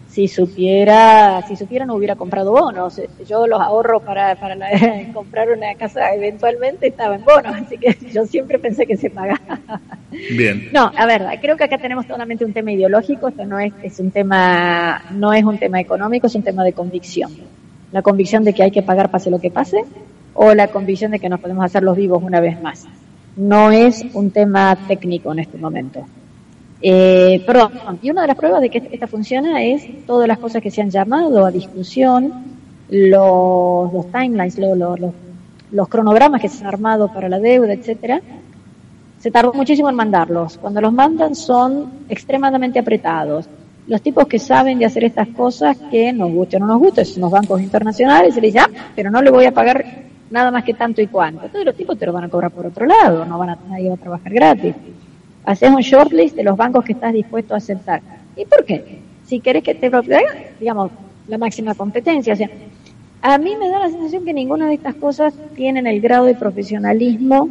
Si supiera, si supiera no hubiera comprado bonos. Yo los ahorro para, para comprar una casa eventualmente estaba en bonos, así que yo siempre pensé que se pagaba. Bien. No, a ver, creo que acá tenemos solamente un tema ideológico, esto no es, es un tema, no es un tema económico, es un tema de convicción. La convicción de que hay que pagar pase lo que pase, o la convicción de que nos podemos hacer los vivos una vez más. No es un tema técnico en este momento. Eh, perdón, y una de las pruebas de que esta funciona es todas las cosas que se han llamado a discusión, los, timelines, los, cronogramas que se han armado para la deuda, etcétera. Se tardó muchísimo en mandarlos. Cuando los mandan son extremadamente apretados. Los tipos que saben de hacer estas cosas, que nos guste o no nos guste, son los bancos internacionales, se les dice, ah, pero no le voy a pagar nada más que tanto y cuánto. Entonces los tipos te lo van a cobrar por otro lado, no van a, nadie va a trabajar gratis haces un shortlist de los bancos que estás dispuesto a aceptar. ¿Y por qué? Si querés que te digamos, la máxima competencia. O sea, a mí me da la sensación que ninguna de estas cosas tienen el grado de profesionalismo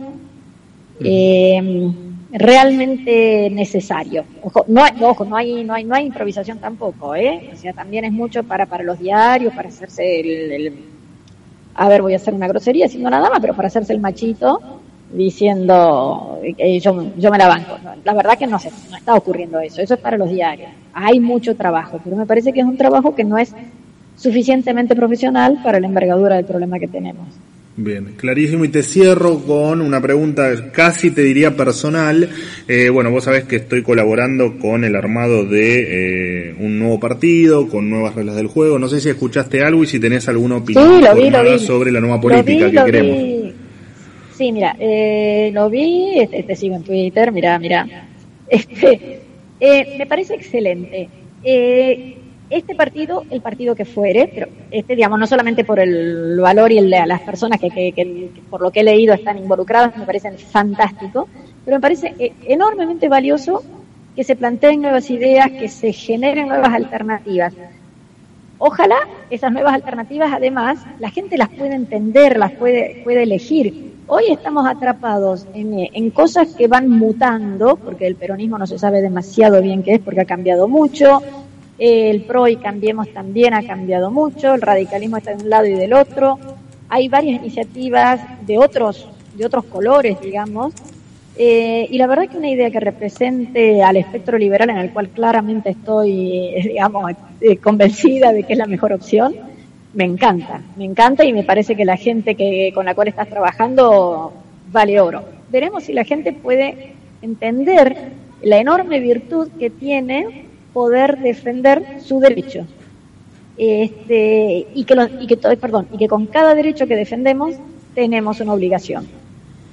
eh, realmente necesario. Ojo, no, ojo, no hay, no hay, no hay improvisación tampoco, ¿eh? O sea, también es mucho para, para los diarios, para hacerse el, el a ver, voy a hacer una grosería, siendo nada más, pero para hacerse el machito, diciendo eh, yo, yo me la banco. La verdad que no, se, no está ocurriendo eso, eso es para los diarios. Hay mucho trabajo, pero me parece que es un trabajo que no es suficientemente profesional para la envergadura del problema que tenemos. Bien, clarísimo. Y te cierro con una pregunta casi te diría personal. Eh, bueno, vos sabés que estoy colaborando con el armado de eh, un nuevo partido, con nuevas reglas del juego. No sé si escuchaste algo y si tenés alguna opinión sobre la nueva política que queremos. Sí, mira, eh, lo vi, este, sigo en Twitter, mira, mira. Este, eh, me parece excelente. Eh, este partido, el partido que fuere, pero este, digamos, no solamente por el valor y el de las personas que, que, que, por lo que he leído están involucradas, me parecen fantástico, pero me parece eh, enormemente valioso que se planteen nuevas ideas, que se generen nuevas alternativas. Ojalá esas nuevas alternativas, además, la gente las pueda entender, las puede, puede elegir. Hoy estamos atrapados en, cosas que van mutando, porque el peronismo no se sabe demasiado bien qué es, porque ha cambiado mucho. El PRO y Cambiemos también ha cambiado mucho. El radicalismo está de un lado y del otro. Hay varias iniciativas de otros, de otros colores, digamos, eh, y la verdad que una idea que represente al espectro liberal en el cual claramente estoy, digamos, eh, convencida de que es la mejor opción, me encanta, me encanta y me parece que la gente que, con la cual estás trabajando vale oro. Veremos si la gente puede entender la enorme virtud que tiene poder defender su derecho. Este, y que, y que, perdón, y que con cada derecho que defendemos tenemos una obligación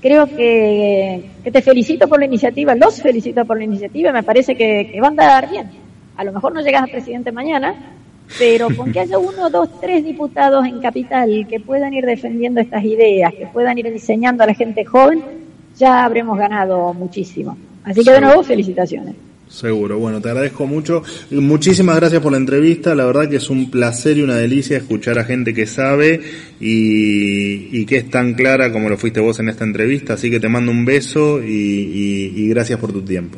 creo que, te felicito por la iniciativa, los felicito por la iniciativa, me parece que, que va a andar bien. A lo mejor no llegas a presidente mañana, pero con que haya uno, dos, tres diputados en capital que puedan ir defendiendo estas ideas, que puedan ir enseñando a la gente joven, ya habremos ganado muchísimo. Así que de nuevo, felicitaciones. Seguro, bueno, te agradezco mucho. Muchísimas gracias por la entrevista. La verdad que es un placer y una delicia escuchar a gente que sabe y, que es tan clara como lo fuiste vos en esta entrevista. Así que te mando un beso y, gracias por tu tiempo.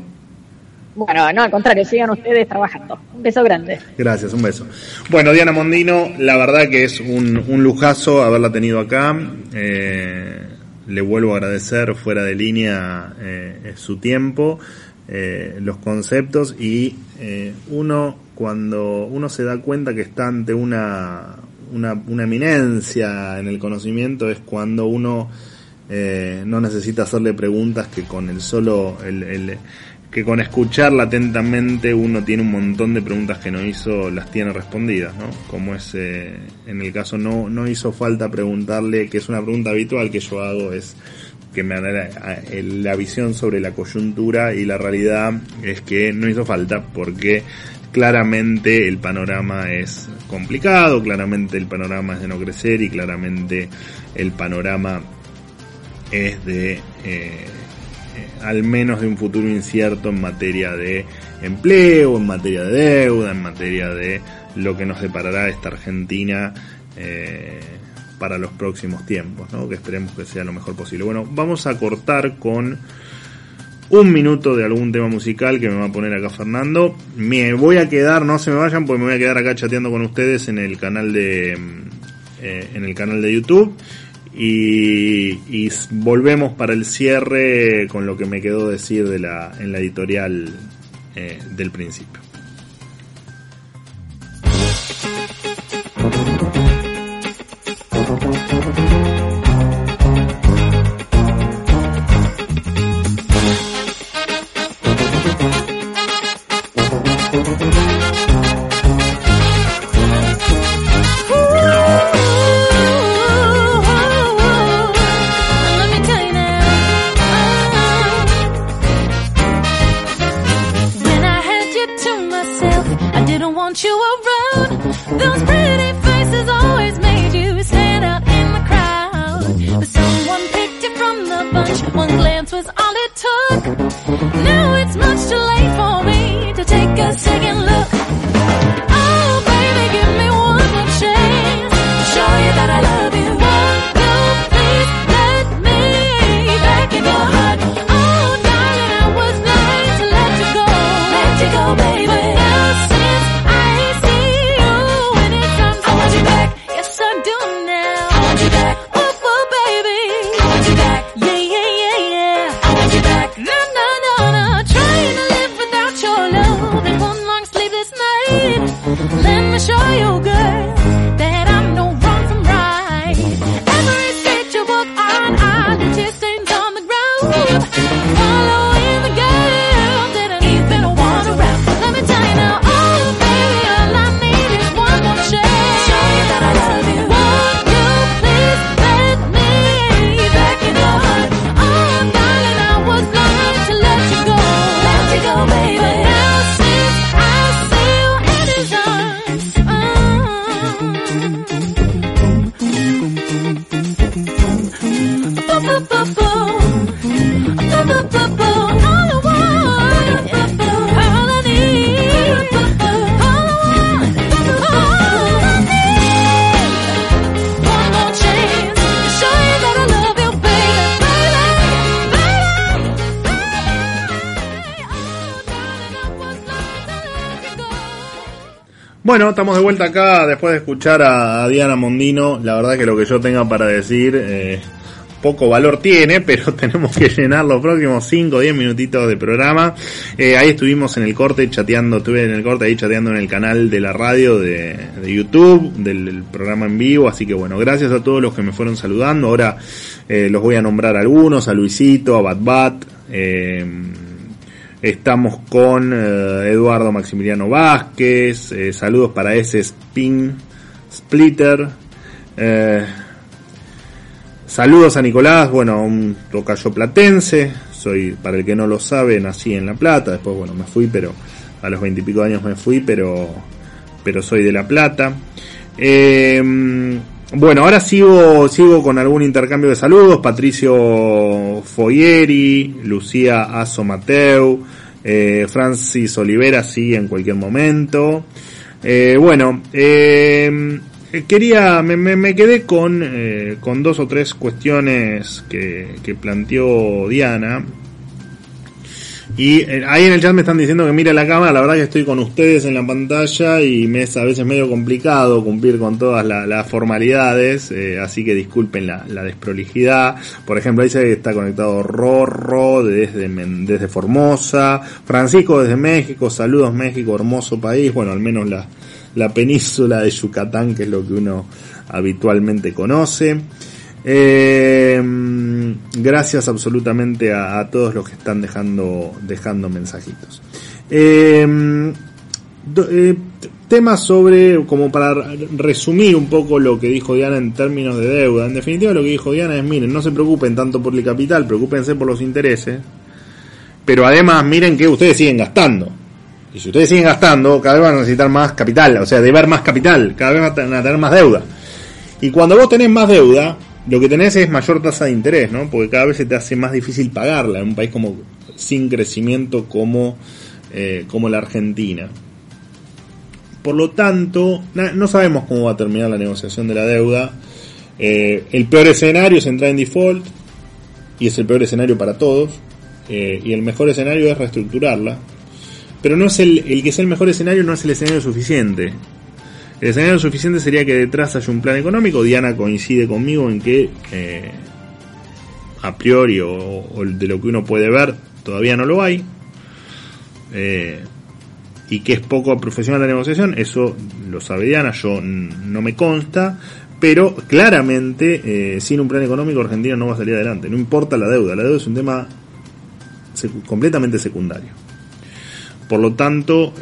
Bueno, no, al contrario, sigan ustedes trabajando. Un beso grande. Gracias, un beso. Bueno, Diana Mondino, la verdad que es un, lujazo haberla tenido acá. Eh, le vuelvo a agradecer fuera de línea eh, su tiempo. Eh, los conceptos y eh, uno cuando uno se da cuenta que está ante una, una, eminencia en el conocimiento es cuando uno eh, no necesita hacerle preguntas que con el solo el, que con escucharla atentamente uno tiene un montón de preguntas que no hizo las tiene respondidas no como es en el caso no no hizo falta preguntarle que es una pregunta habitual que yo hago es que me da la visión sobre la coyuntura y la realidad es que no hizo falta porque claramente el panorama es complicado, claramente el panorama es de no crecer y claramente el panorama es de eh, eh, al menos de un futuro incierto en materia de empleo, en materia de deuda, en materia de lo que nos deparará esta Argentina eh, para los próximos tiempos, ¿no? que esperemos que sea lo mejor posible. Bueno, vamos a cortar con un minuto de algún tema musical que me va a poner acá Fernando. Me voy a quedar, no se me vayan, porque me voy a quedar acá chateando con ustedes en el canal de eh, en el canal de YouTube. Y, volvemos para el cierre con lo que me quedó decir de la, en la editorial eh, del principio. Just Bueno, estamos de vuelta acá después de escuchar a, Diana Mondino. La verdad que lo que yo tenga para decir eh, poco valor tiene, pero tenemos que llenar los próximos 5 o 10 minutitos de programa. Eh, ahí estuvimos en el corte chateando, estuve en el corte ahí chateando en el canal de la radio de, YouTube, del, programa en vivo. Así que bueno, gracias a todos los que me fueron saludando. Ahora eh, los voy a nombrar algunos, a Luisito, a Bat Bat. Eh, Estamos con eh, Eduardo Maximiliano Vázquez. Eh, saludos para ese Spin Splitter. Eh, saludos a Nicolás, bueno, un tocayo platense. Soy, para el que no lo sabe, nací en La Plata. Después, bueno, me fui, pero a los veintipico años me fui, pero, pero soy de La Plata. bueno, ahora sigo, sigo con algún intercambio de saludos. Patricio Foyeri, Lucía Aso Mateu, Eh, Francis Olivera sigue en cualquier momento. Eh, bueno, eh, quería, me, quedé con, eh, con dos o tres cuestiones que, que planteó Diana. Y eh, ahí en el chat me están diciendo que mire la cámara, la verdad que estoy con ustedes en la pantalla y me es a veces medio complicado cumplir con todas las la formalidades, eh, así que disculpen la, la, desprolijidad. Por ejemplo, ahí se está conectado Rorro desde, desde Formosa, Francisco desde México, saludos México, hermoso país, bueno, al menos la, la península de Yucatán, que es lo que uno habitualmente conoce. Eh, gracias absolutamente a, todos los que están dejando, dejando mensajitos. Do, eh, temas sobre, como para resumir un poco lo que dijo Diana en términos de deuda. En definitiva lo que dijo Diana es, miren, no se preocupen tanto por el capital, preocupense por los intereses. Pero además miren que ustedes siguen gastando. Y si ustedes siguen gastando, cada vez van a necesitar más capital, o sea, deber más capital, cada vez van a tener más deuda. Y cuando vos tenés más deuda, lo que tenés es mayor tasa de interés, ¿no? Porque cada vez se te hace más difícil pagarla en un país como sin crecimiento como, eh, como la Argentina. Por lo tanto, no sabemos cómo va a terminar la negociación de la deuda. Eh, el peor escenario es entrar en default y es el peor escenario para todos. Eh, y el mejor escenario es reestructurarla. Pero no es el, el que sea el mejor escenario no es el escenario suficiente. El escenario suficiente sería que detrás haya un plan económico. Diana coincide conmigo en que eh, a priori o, de lo que uno puede ver todavía no lo hay. Eh, y que es poco profesional la negociación, eso lo sabe Diana, yo no me consta. Pero claramente, eh, sin un plan económico, Argentina no va a salir adelante. No importa la deuda, la deuda es un tema completamente secundario. Por lo tanto,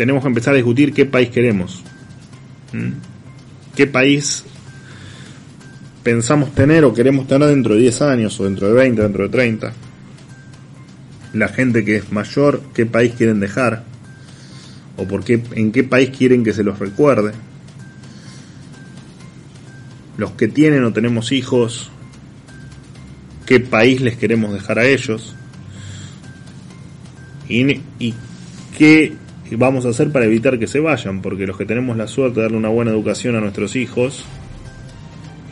tenemos que empezar a discutir qué país queremos. ¿Mm? ¿Qué país pensamos tener o queremos tener dentro de 10 años o dentro de 20, dentro de 30? La gente que es mayor, ¿qué país quieren dejar? ¿O por qué, en qué país quieren que se los recuerde? Los que tienen o tenemos hijos, ¿qué país les queremos dejar a ellos? Y, y qué vamos a hacer para evitar que se vayan, porque los que tenemos la suerte de darle una buena educación a nuestros hijos,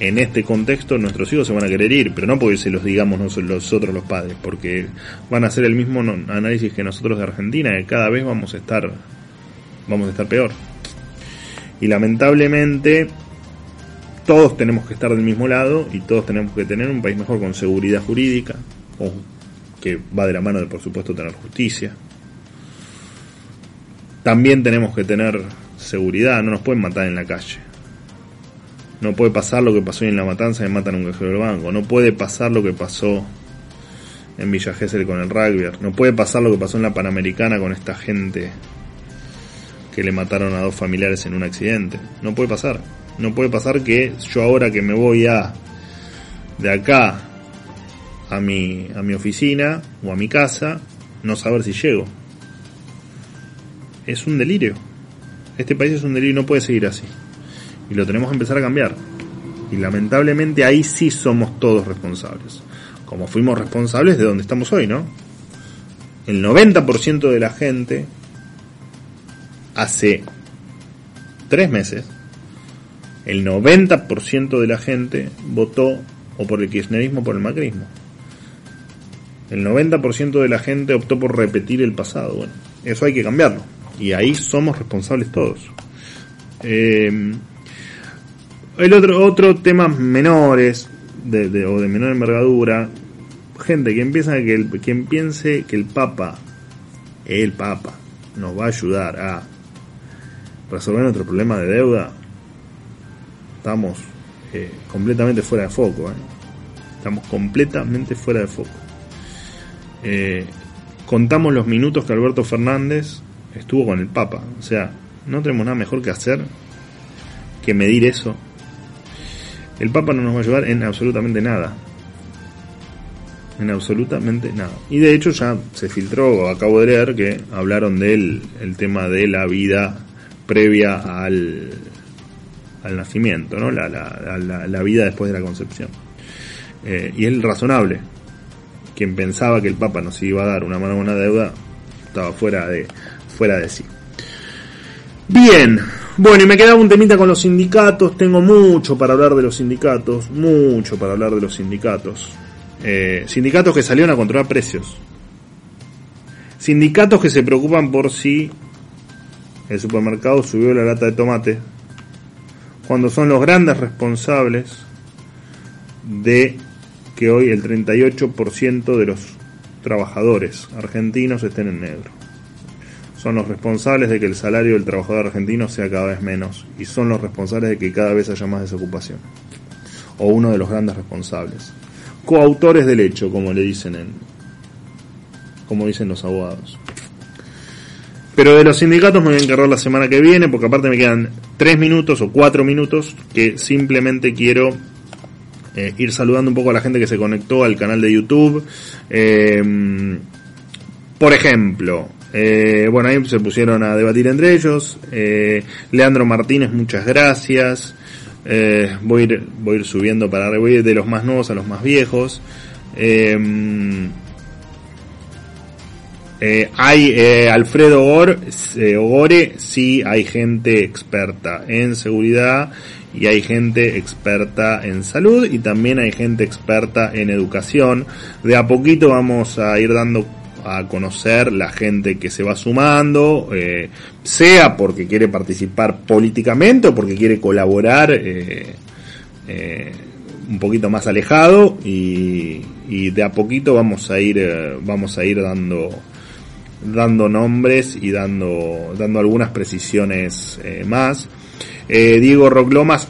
en este contexto nuestros hijos se van a querer ir, pero no porque se los digamos nosotros los padres, porque van a hacer el mismo análisis que nosotros de Argentina, que cada vez vamos a estar, vamos a estar peor. Y lamentablemente todos tenemos que estar del mismo lado y todos tenemos que tener un país mejor con seguridad jurídica, que va de la mano de por supuesto tener justicia, también tenemos que tener seguridad, no nos pueden matar en la calle. No puede pasar lo que pasó en la matanza y matan a un cajero del banco. No puede pasar lo que pasó en Villa Gesell con el rugby. No puede pasar lo que pasó en la Panamericana con esta gente que le mataron a dos familiares en un accidente. No puede pasar. No puede pasar que yo ahora que me voy a de acá a mi a mi oficina o a mi casa no saber si llego es un delirio. Este país es un delirio y no puede seguir así. Y lo tenemos que empezar a cambiar. Y lamentablemente ahí sí somos todos responsables. Como fuimos responsables de donde estamos hoy, ¿no? El 90% de la gente hace tres meses, el 90% de la gente votó o por el kirchnerismo o por el macrismo. El 90% de la gente optó por repetir el pasado. Bueno, eso hay que cambiarlo y ahí somos responsables todos. Eh, el otro, otro temas menores de, o de menor envergadura, gente que empieza que el, quien piense que el Papa, el Papa, nos va a ayudar a resolver nuestro problema de deuda, estamos eh, completamente fuera de foco. ¿eh? Estamos completamente fuera de foco. Contamos los minutos que Alberto Fernández estuvo con el Papa. O sea, no tenemos nada mejor que hacer que medir eso. El Papa no nos va a ayudar en absolutamente nada. En absolutamente nada. Y de hecho ya se filtró, acabo de leer, que hablaron del el tema de la vida previa al, al nacimiento, ¿no? La, la, la, vida después de la concepción. Eh, y es razonable quien pensaba que el Papa nos iba a dar una mano buena deuda estaba fuera de, fuera de sí. Bien, bueno, y me quedaba un temita con los sindicatos. Tengo mucho para hablar de los sindicatos, mucho para hablar de los sindicatos. Eh, sindicatos que salieron a controlar precios. Sindicatos que se preocupan por si el supermercado subió la lata de tomate, cuando son los grandes responsables de que hoy el 38% de los trabajadores argentinos estén en negro. Son los responsables de que el salario del trabajador argentino sea cada vez menos y son los responsables de que cada vez haya más desocupación. O uno de los grandes responsables. Coautores del hecho, como le dicen en, como dicen los abogados. Pero de los sindicatos me voy a encargar la semana que viene, porque aparte me quedan tres minutos o cuatro minutos que simplemente quiero eh, ir saludando un poco a la gente que se conectó al canal de YouTube. Eh, por ejemplo, eh, bueno, ahí se pusieron a debatir entre ellos. Leandro Martínez, muchas gracias. voy, a ir, voy subiendo para voy a ir de los más nuevos a los más viejos. hay Alfredo Ogore, sí hay gente experta en seguridad y hay gente experta en salud y también hay gente experta en educación. De a poquito vamos a ir dando a conocer la gente que se va sumando, eh, sea porque quiere participar políticamente o porque quiere colaborar eh, eh, un poquito más alejado y, y, de a poquito vamos a ir vamos a ir dando dando nombres y dando dando algunas precisiones más. Diego Roclomas,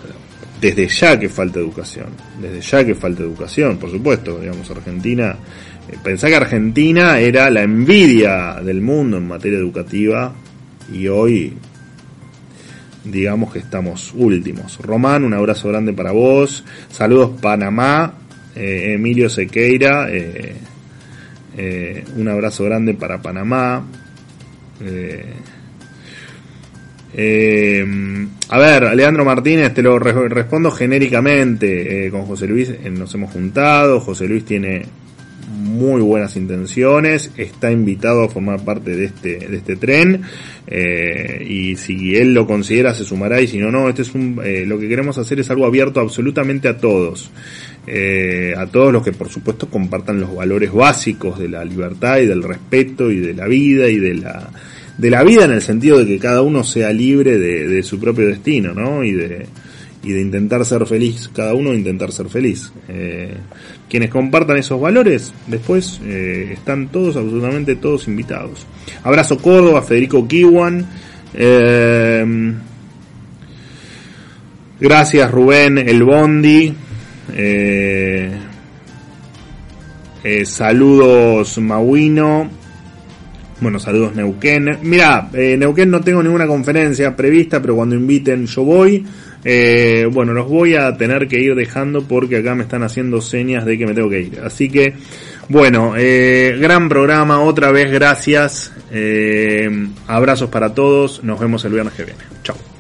desde ya que falta educación, desde ya que falta educación, por supuesto, digamos, Argentina, pensá que Argentina era la envidia del mundo en materia educativa y hoy digamos que estamos últimos. Román, un abrazo grande para vos, saludos Panamá, eh, Emilio Sequeira, un abrazo grande para Panamá. Eh, a ver, Leandro Martínez, te lo respondo genéricamente. Eh, con José Luis eh, nos hemos juntado. José Luis tiene muy buenas intenciones. Está invitado a formar parte de este, de este tren. Eh, y si él lo considera, se sumará. Y si no, no. Este es un, eh, lo que queremos hacer es algo abierto absolutamente a todos. a todos los que, por supuesto, compartan los valores básicos de la libertad y del respeto y de la vida y de la de la vida en el sentido de que cada uno sea libre de, su propio destino, ¿no? Y de, y de intentar ser feliz, cada uno intentar ser feliz. Eh, quienes compartan esos valores, después eh, están todos, absolutamente todos invitados. Abrazo Córdoba, Federico Kiwan. Eh, gracias Rubén El Bondi. saludos Mauino. Bueno, saludos Neuquén. Mira, Neuquén no tengo ninguna conferencia prevista, pero cuando inviten yo voy. Eh, bueno, los voy a tener que ir dejando porque acá me están haciendo señas de que me tengo que ir. Así que, bueno, eh, gran programa, otra vez gracias. abrazos para todos. Nos vemos el viernes que viene. Chao.